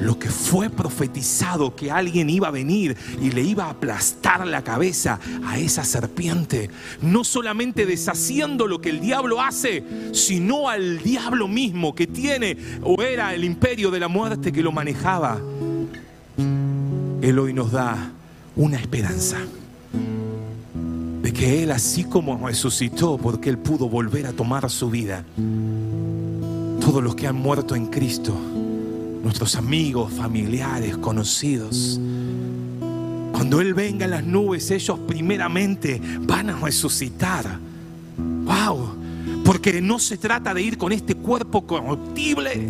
lo que fue profetizado que alguien iba a venir y le iba a aplastar la cabeza a esa serpiente, no solamente deshaciendo lo que el diablo hace, sino al diablo mismo que tiene o era el imperio de la muerte que lo manejaba. Él hoy nos da una esperanza de que Él así como resucitó porque Él pudo volver a tomar su vida, todos los que han muerto en Cristo, nuestros amigos, familiares, conocidos. Cuando Él venga en las nubes, ellos primeramente van a resucitar. ¡Wow! Porque no se trata de ir con este cuerpo corruptible.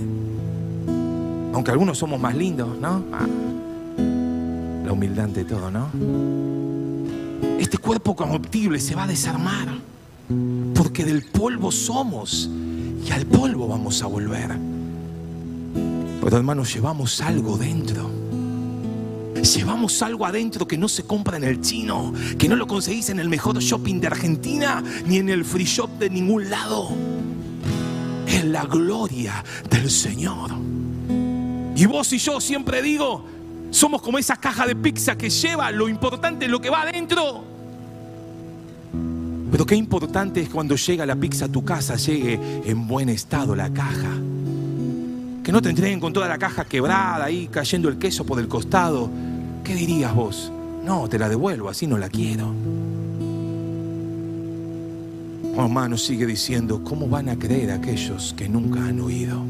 Aunque algunos somos más lindos, ¿no? Ah, la humildad ante todo, ¿no? Este cuerpo corruptible se va a desarmar. Porque del polvo somos y al polvo vamos a volver. Pero hermanos, llevamos algo dentro. Llevamos algo adentro que no se compra en el chino, que no lo conseguís en el mejor shopping de Argentina, ni en el free shop de ningún lado. Es la gloria del Señor. Y vos y yo siempre digo, somos como esa caja de pizza que lleva lo importante, lo que va adentro. Pero qué importante es cuando llega la pizza a tu casa, llegue en buen estado la caja. Que no te entreguen con toda la caja quebrada ahí, cayendo el queso por el costado. ¿Qué dirías vos? No, te la devuelvo, así no la quiero. Oh, sigue diciendo, ¿cómo van a creer aquellos que nunca han oído?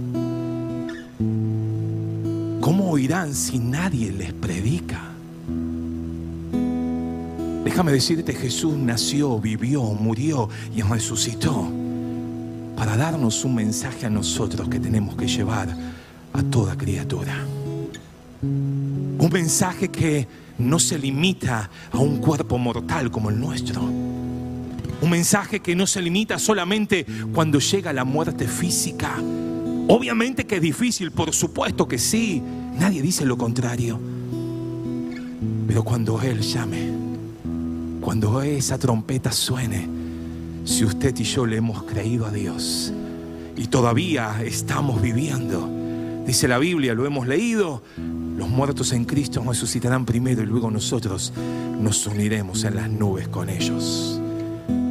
¿Cómo oirán si nadie les predica? Déjame decirte, Jesús nació, vivió, murió y resucitó para darnos un mensaje a nosotros que tenemos que llevar a toda criatura. Un mensaje que no se limita a un cuerpo mortal como el nuestro. Un mensaje que no se limita solamente cuando llega la muerte física. Obviamente que es difícil, por supuesto que sí. Nadie dice lo contrario. Pero cuando Él llame, cuando esa trompeta suene, si usted y yo le hemos creído a Dios y todavía estamos viviendo, dice la Biblia, lo hemos leído, los muertos en Cristo resucitarán primero y luego nosotros nos uniremos en las nubes con ellos.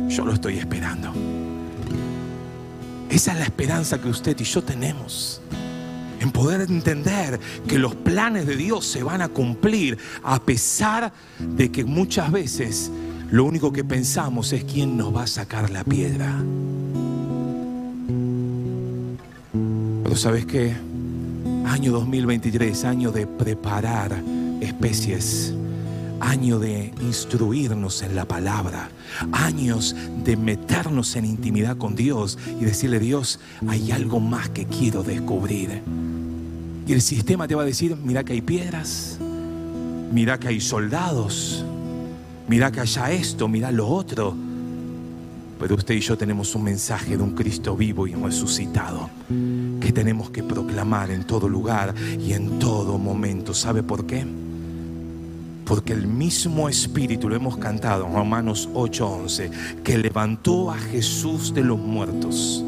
Yo lo estoy esperando. Esa es la esperanza que usted y yo tenemos. En poder entender que los planes de Dios se van a cumplir a pesar de que muchas veces lo único que pensamos es quién nos va a sacar la piedra. Pero sabes qué? Año 2023, año de preparar especies, año de instruirnos en la palabra, años de meternos en intimidad con Dios y decirle, Dios, hay algo más que quiero descubrir. Y el sistema te va a decir, mira que hay piedras, mira que hay soldados, mira que haya esto, mira lo otro. Pero usted y yo tenemos un mensaje de un Cristo vivo y resucitado que tenemos que proclamar en todo lugar y en todo momento. ¿Sabe por qué? Porque el mismo Espíritu, lo hemos cantado en Romanos 8:11, que levantó a Jesús de los muertos,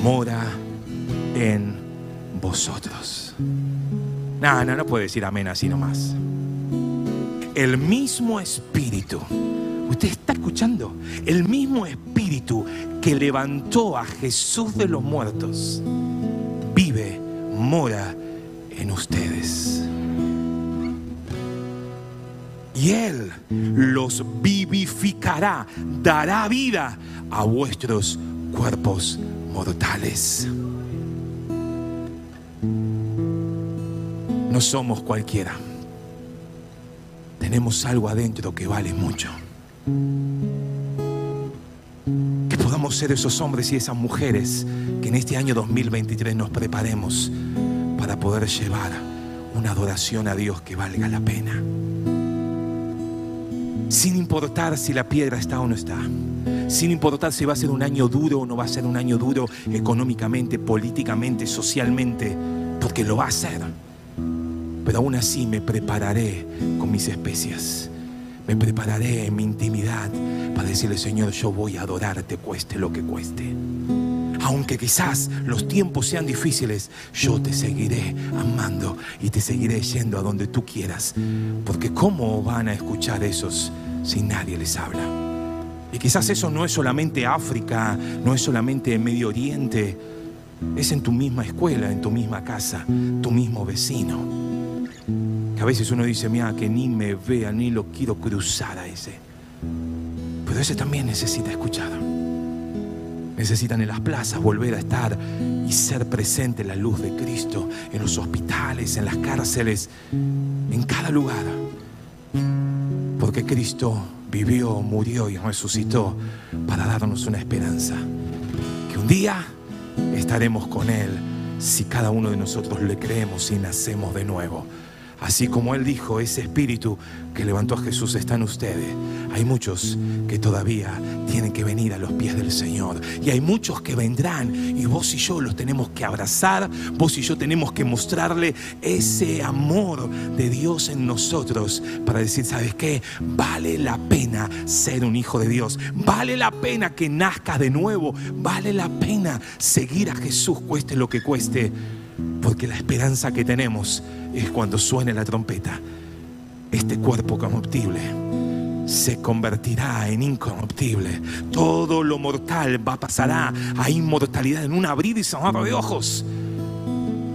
mora en vosotros. No, no, no puede decir amén así nomás. El mismo Espíritu, usted está escuchando, el mismo Espíritu que levantó a Jesús de los muertos, vive, mora en ustedes. Y Él los vivificará, dará vida a vuestros cuerpos mortales. No somos cualquiera. Tenemos algo adentro que vale mucho. Que podamos ser esos hombres y esas mujeres que en este año 2023 nos preparemos para poder llevar una adoración a Dios que valga la pena. Sin importar si la piedra está o no está. Sin importar si va a ser un año duro o no va a ser un año duro económicamente, políticamente, socialmente, porque lo va a ser. Pero aún así me prepararé con mis especias. Me prepararé en mi intimidad para decirle, Señor, yo voy a adorarte, cueste lo que cueste. Aunque quizás los tiempos sean difíciles, yo te seguiré amando y te seguiré yendo a donde tú quieras. Porque ¿cómo van a escuchar esos si nadie les habla? Y quizás eso no es solamente África, no es solamente Medio Oriente, es en tu misma escuela, en tu misma casa, tu mismo vecino. A veces uno dice, mira, que ni me vea, ni lo quiero cruzar a ese. Pero ese también necesita escuchar. Necesitan en las plazas volver a estar y ser presente en la luz de Cristo, en los hospitales, en las cárceles, en cada lugar. Porque Cristo vivió, murió y resucitó para darnos una esperanza. Que un día estaremos con Él si cada uno de nosotros le creemos y nacemos de nuevo. Así como Él dijo, ese espíritu que levantó a Jesús está en ustedes. Hay muchos que todavía tienen que venir a los pies del Señor. Y hay muchos que vendrán. Y vos y yo los tenemos que abrazar. Vos y yo tenemos que mostrarle ese amor de Dios en nosotros. Para decir, ¿sabes qué? Vale la pena ser un hijo de Dios. Vale la pena que nazcas de nuevo. Vale la pena seguir a Jesús, cueste lo que cueste. Porque la esperanza que tenemos es cuando suene la trompeta. Este cuerpo corruptible se convertirá en incorruptible. Todo lo mortal va pasará a inmortalidad en un abrir y cerrar de ojos.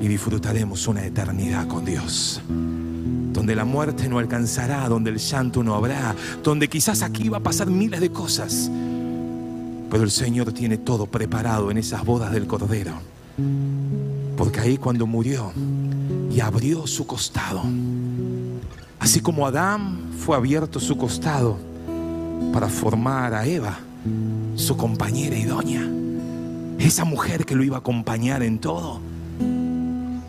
Y disfrutaremos una eternidad con Dios. Donde la muerte no alcanzará, donde el llanto no habrá, donde quizás aquí va a pasar miles de cosas. Pero el Señor tiene todo preparado en esas bodas del Cordero. Porque ahí cuando murió y abrió su costado, así como Adán fue abierto su costado para formar a Eva, su compañera idónea, esa mujer que lo iba a acompañar en todo,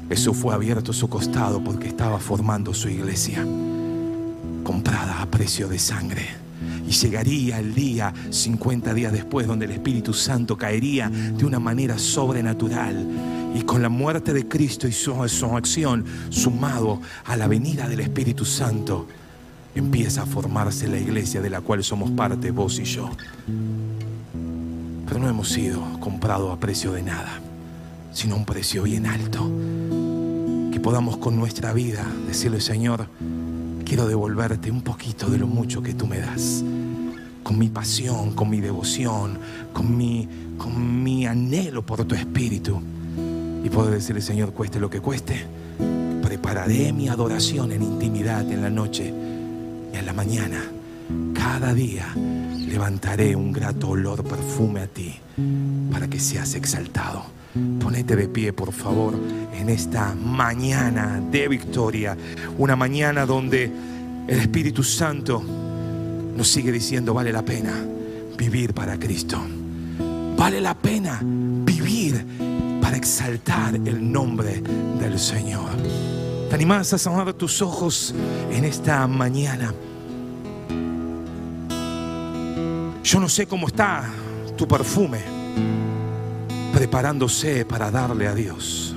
Jesús fue abierto su costado porque estaba formando su iglesia, comprada a precio de sangre. Y llegaría el día, 50 días después, donde el Espíritu Santo caería de una manera sobrenatural. Y con la muerte de Cristo y su resurrección, sumado a la venida del Espíritu Santo, empieza a formarse la iglesia de la cual somos parte, vos y yo. Pero no hemos sido comprados a precio de nada, sino un precio bien alto. Que podamos con nuestra vida decirle, Señor, quiero devolverte un poquito de lo mucho que tú me das. Con mi pasión, con mi devoción, con mi, con mi anhelo por tu espíritu. Y puedo decirle, Señor, cueste lo que cueste, prepararé mi adoración en intimidad en la noche y en la mañana. Cada día levantaré un grato olor perfume a ti para que seas exaltado. Ponete de pie, por favor, en esta mañana de victoria. Una mañana donde el Espíritu Santo nos sigue diciendo, vale la pena vivir para Cristo. Vale la pena vivir para exaltar el nombre del Señor. ¿Te animas a cerrar tus ojos en esta mañana? Yo no sé cómo está tu perfume preparándose para darle a Dios.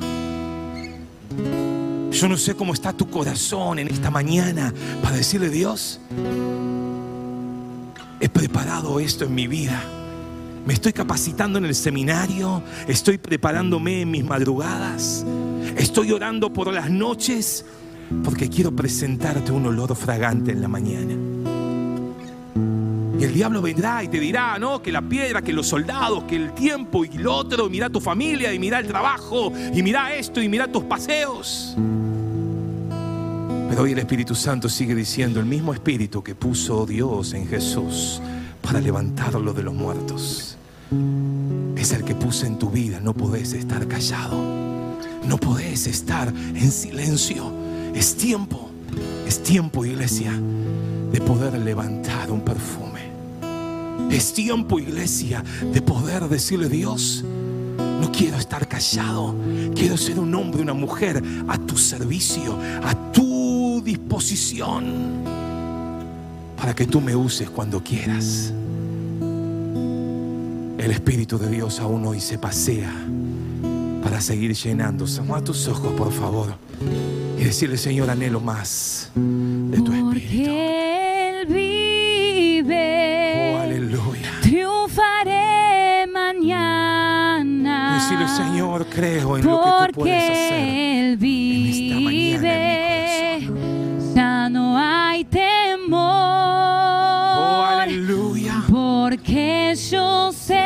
Yo no sé cómo está tu corazón en esta mañana para decirle Dios, he preparado esto en mi vida. Me estoy capacitando en el seminario, estoy preparándome en mis madrugadas, estoy orando por las noches porque quiero presentarte un olor fragante en la mañana. El diablo vendrá y te dirá, ¿no? Que la piedra, que los soldados, que el tiempo y el otro, y mira tu familia, y mira el trabajo, y mira esto, y mira tus paseos. Pero hoy el Espíritu Santo sigue diciendo, el mismo Espíritu que puso Dios en Jesús para levantarlo de los muertos, es el que puso en tu vida. No podés estar callado, no podés estar en silencio. Es tiempo, es tiempo, iglesia, de poder levantar un perfume. Es tiempo, iglesia, de poder decirle Dios, no quiero estar callado, quiero ser un hombre, una mujer a tu servicio, a tu disposición, para que tú me uses cuando quieras. El Espíritu de Dios aún hoy se pasea para seguir llenando. Cerra tus ojos, por favor. Y decirle, Señor, anhelo más de tu espíritu. Señor, creo en lo que tú puedes hacer. Porque Él esta mañana en vive, ya no hay temor. Oh, aleluya. Porque yo sé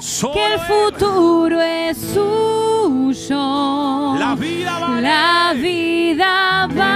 Solo que el Él. futuro es suyo. La vida vale. La vida vale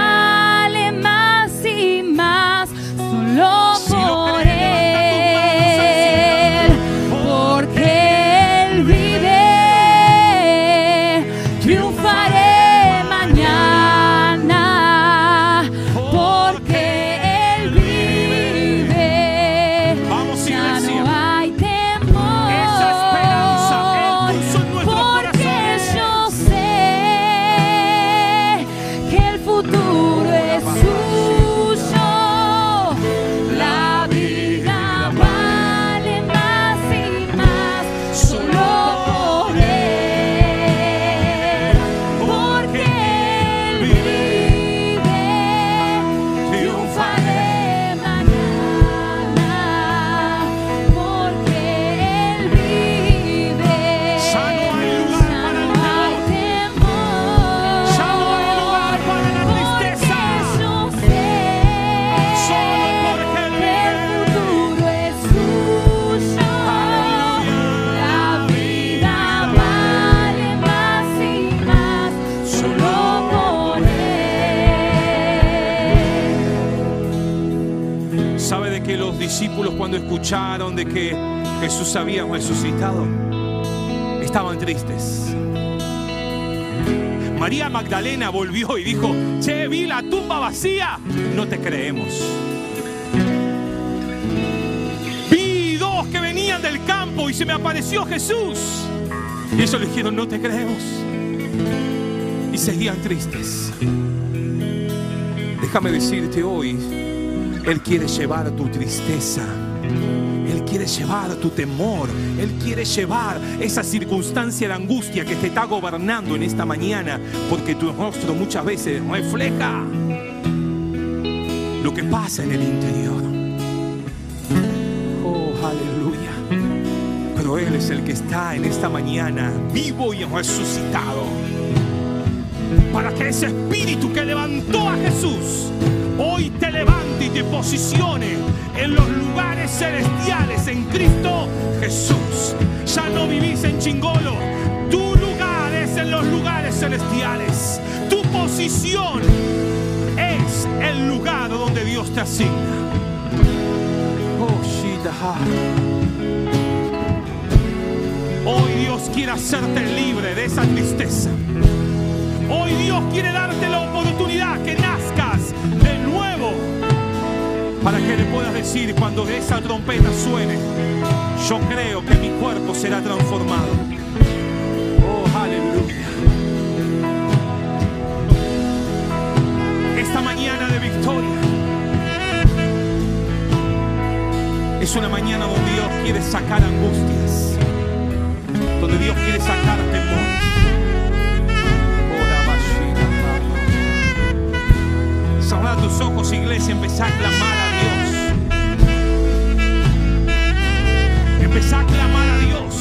volvió y dijo, che, vi la tumba vacía, no te creemos. Vi dos que venían del campo y se me apareció Jesús. Y ellos le dijeron, no te creemos. Y seguían tristes. Déjame decirte hoy, él quiere llevar tu tristeza. Llevar tu temor. Él quiere llevar esa circunstancia de angustia que te está gobernando en esta mañana. Porque tu rostro muchas veces refleja lo que pasa en el interior. Oh, aleluya. Pero Él es el que está en esta mañana vivo y resucitado para que ese espíritu que levantó a Jesús hoy te levante y te posicione en los lugares celestiales en Cristo Jesús. Ya no vivís en chingolo, tu lugar es en los lugares celestiales. Tu posición es el lugar donde Dios te asigna. Oh. Hoy Dios quiere hacerte libre de esa tristeza. Hoy Dios quiere darte la oportunidad que nazcas que le puedas decir cuando esa trompeta suene, yo creo que mi cuerpo será transformado. Oh, aleluya. Esta mañana de victoria es una mañana donde Dios quiere sacar angustias, donde Dios quiere sacar temores. Cerrá tus ojos, iglesia, empezá a clamar a Empezá a clamar a Dios.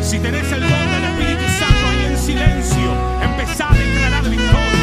Si tenés el don del Espíritu Santo ahí en silencio, empezá a declarar victoria.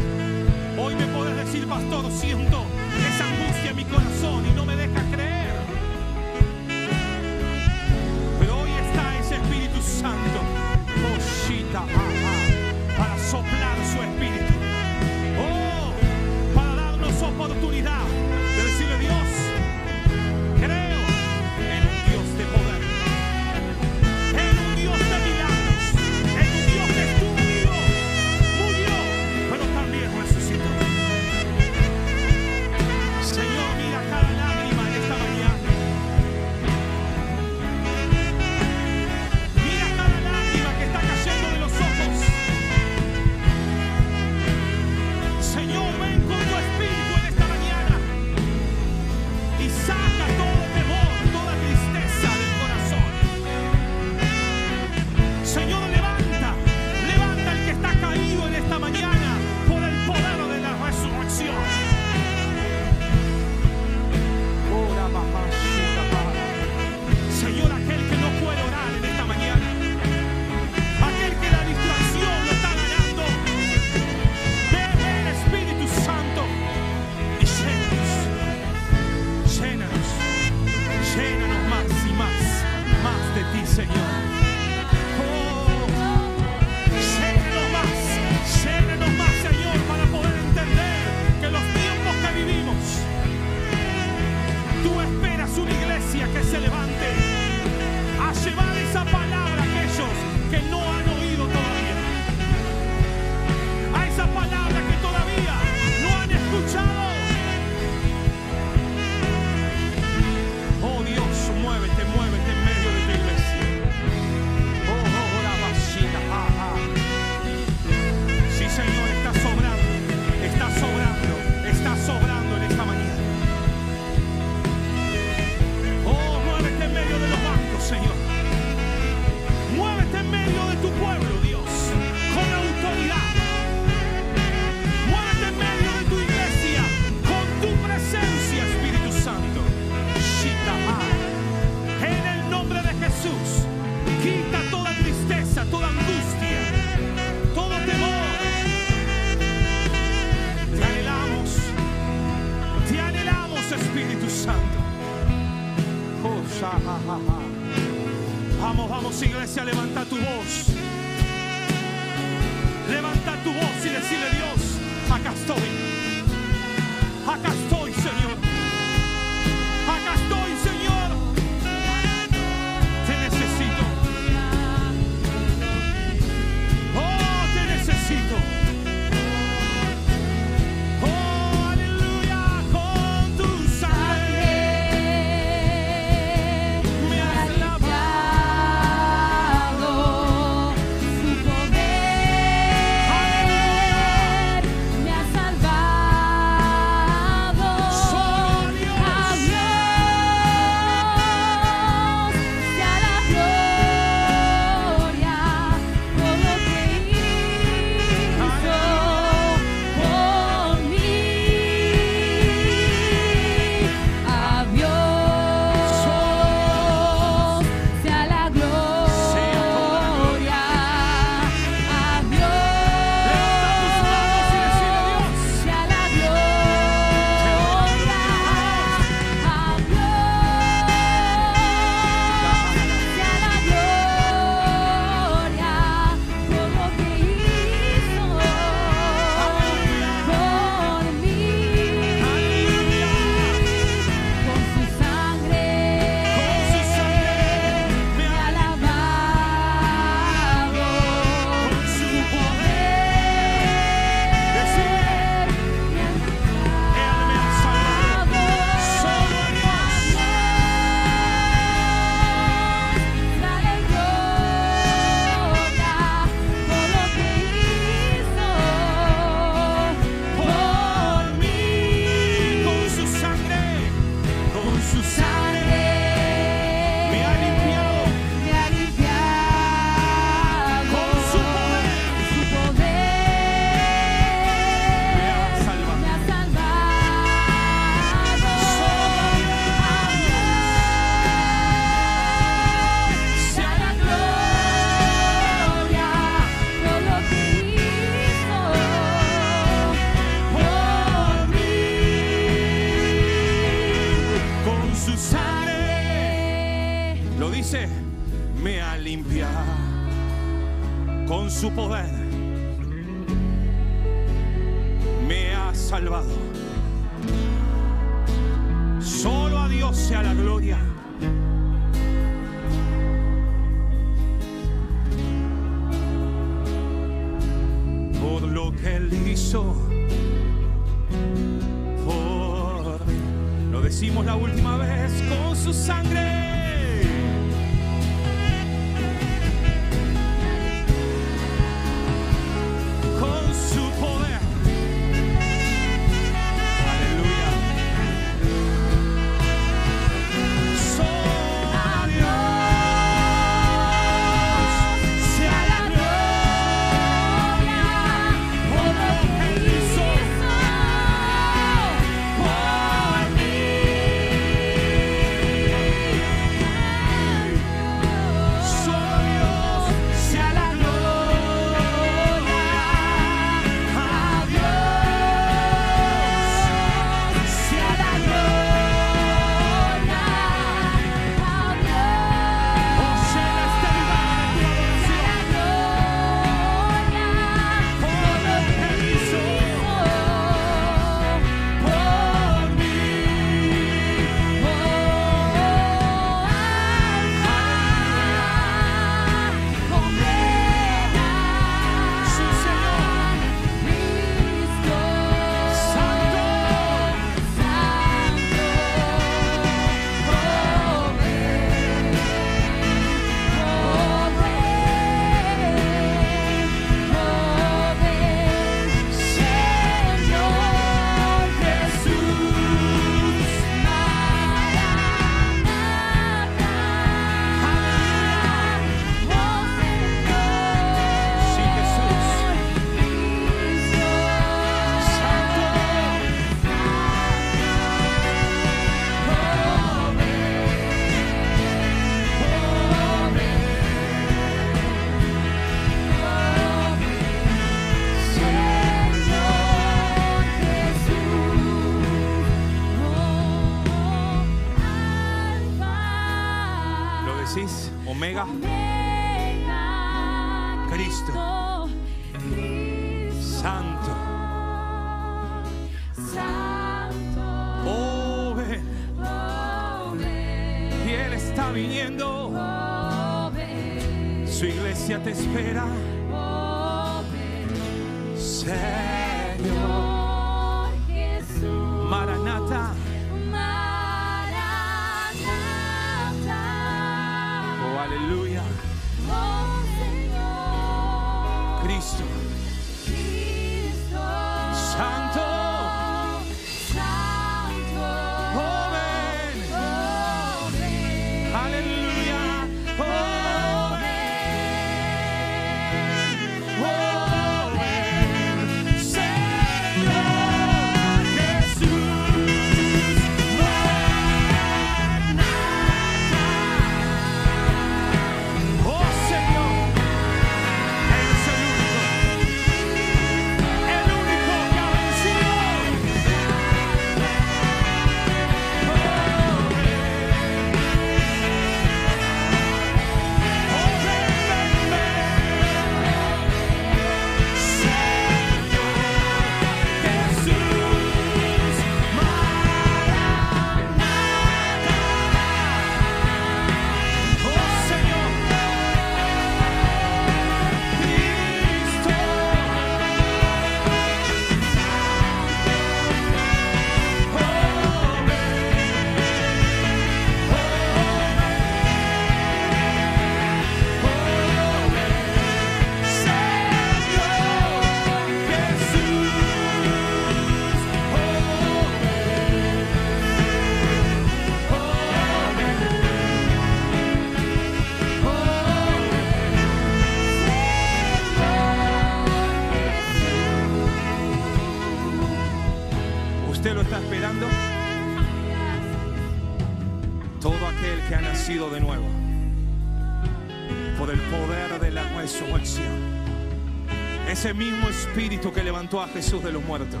A Jesús de los muertos,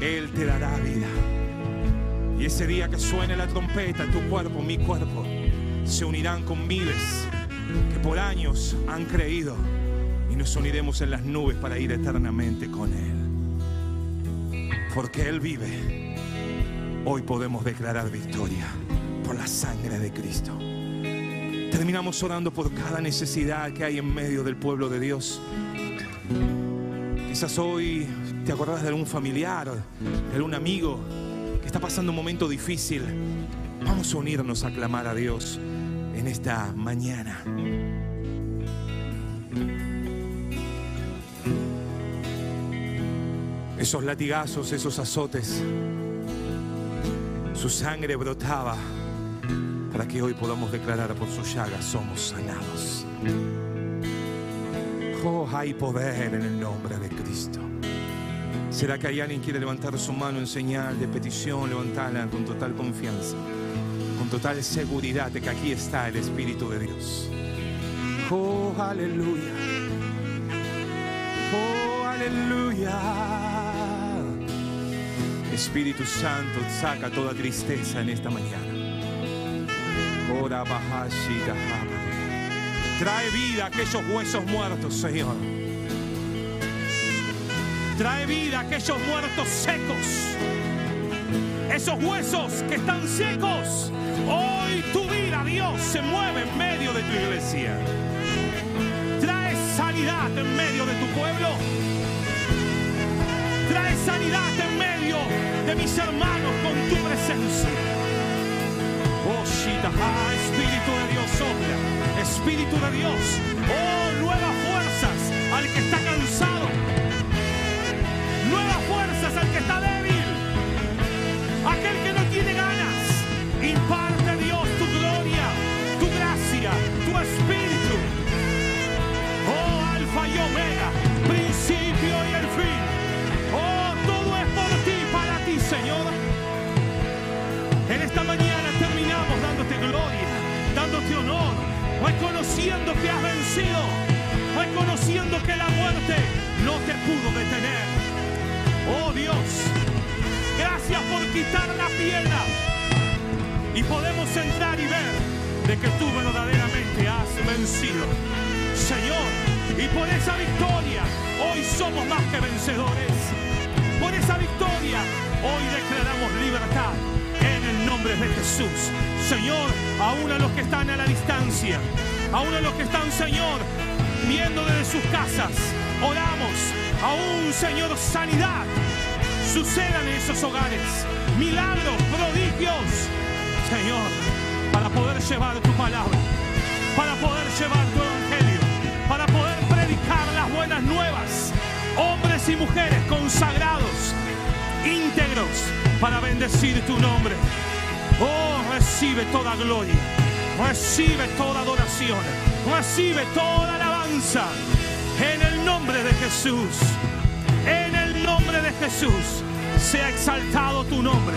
Él te dará vida. Y ese día que suene la trompeta, tu cuerpo, mi cuerpo, se unirán con miles que por años han creído y nos uniremos en las nubes para ir eternamente con Él. Porque Él vive, hoy podemos declarar victoria por la sangre de Cristo. Terminamos orando por cada necesidad que hay en medio del pueblo de Dios. Quizás hoy te acordás de algún familiar, de algún amigo que está pasando un momento difícil. Vamos a unirnos a clamar a Dios en esta mañana. Esos latigazos, esos azotes, su sangre brotaba para que hoy podamos declarar por su llaga somos sanados. Oh, hay poder en el nombre de Cristo. ¿Será que hay alguien que quiere levantar su mano en señal de petición? Levantarla con total confianza, con total seguridad de que aquí está el Espíritu de Dios. Oh, aleluya. Oh, aleluya. Espíritu Santo, saca toda tristeza en esta mañana. Ora bahashi. Trae vida a aquellos huesos muertos, Señor. Trae vida a aquellos muertos secos. Esos huesos que están secos. Hoy tu vida, Dios, se mueve en medio de tu iglesia. Trae sanidad en medio de tu pueblo. Trae sanidad en medio de mis hermanos con tu presencia. Oh, Shitaha, Espíritu de Dios, sopla. Espíritu de Dios. Oh, nuevas fuerzas al que está cansado. Nuevas fuerzas al que está débil. Aquel que no tiene ganas. Imparte Dios tu gloria, tu gracia, tu espíritu. Oh, Alfa y Omega, reconociendo que has vencido, reconociendo que la muerte no te pudo detener. Oh Dios, gracias por quitar la piedra y podemos entrar y ver de que tú verdaderamente has vencido. Señor, y por esa victoria hoy somos más que vencedores. Por esa victoria hoy declaramos libertad en el nombre de Jesús. Señor, aún a los que están a la distancia, aún a los que están, Señor, viendo desde sus casas, oramos, aún, Señor, sanidad. Sucedan en esos hogares, milagros, prodigios, Señor, para poder llevar tu palabra, para poder llevar tu evangelio, para poder predicar las buenas nuevas, hombres y mujeres consagrados, íntegros, para bendecir tu nombre. Oh, recibe toda gloria, recibe toda adoración, recibe toda alabanza en el nombre de Jesús. En el nombre de Jesús sea exaltado tu nombre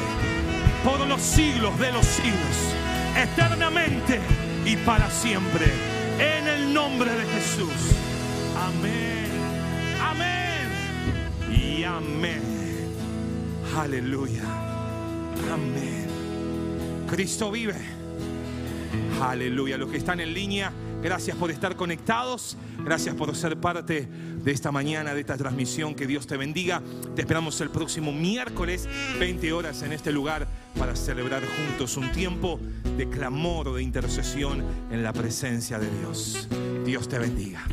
por los siglos de los siglos, eternamente y para siempre. En el nombre de Jesús. Amén. Amén. Y amén. Aleluya. Amén. Cristo vive. Aleluya. Los que están en línea, gracias por estar conectados. Gracias por ser parte de esta mañana, de esta transmisión. Que Dios te bendiga. Te esperamos el próximo miércoles, 20 horas en este lugar, para celebrar juntos un tiempo de clamor o de intercesión en la presencia de Dios. Dios te bendiga.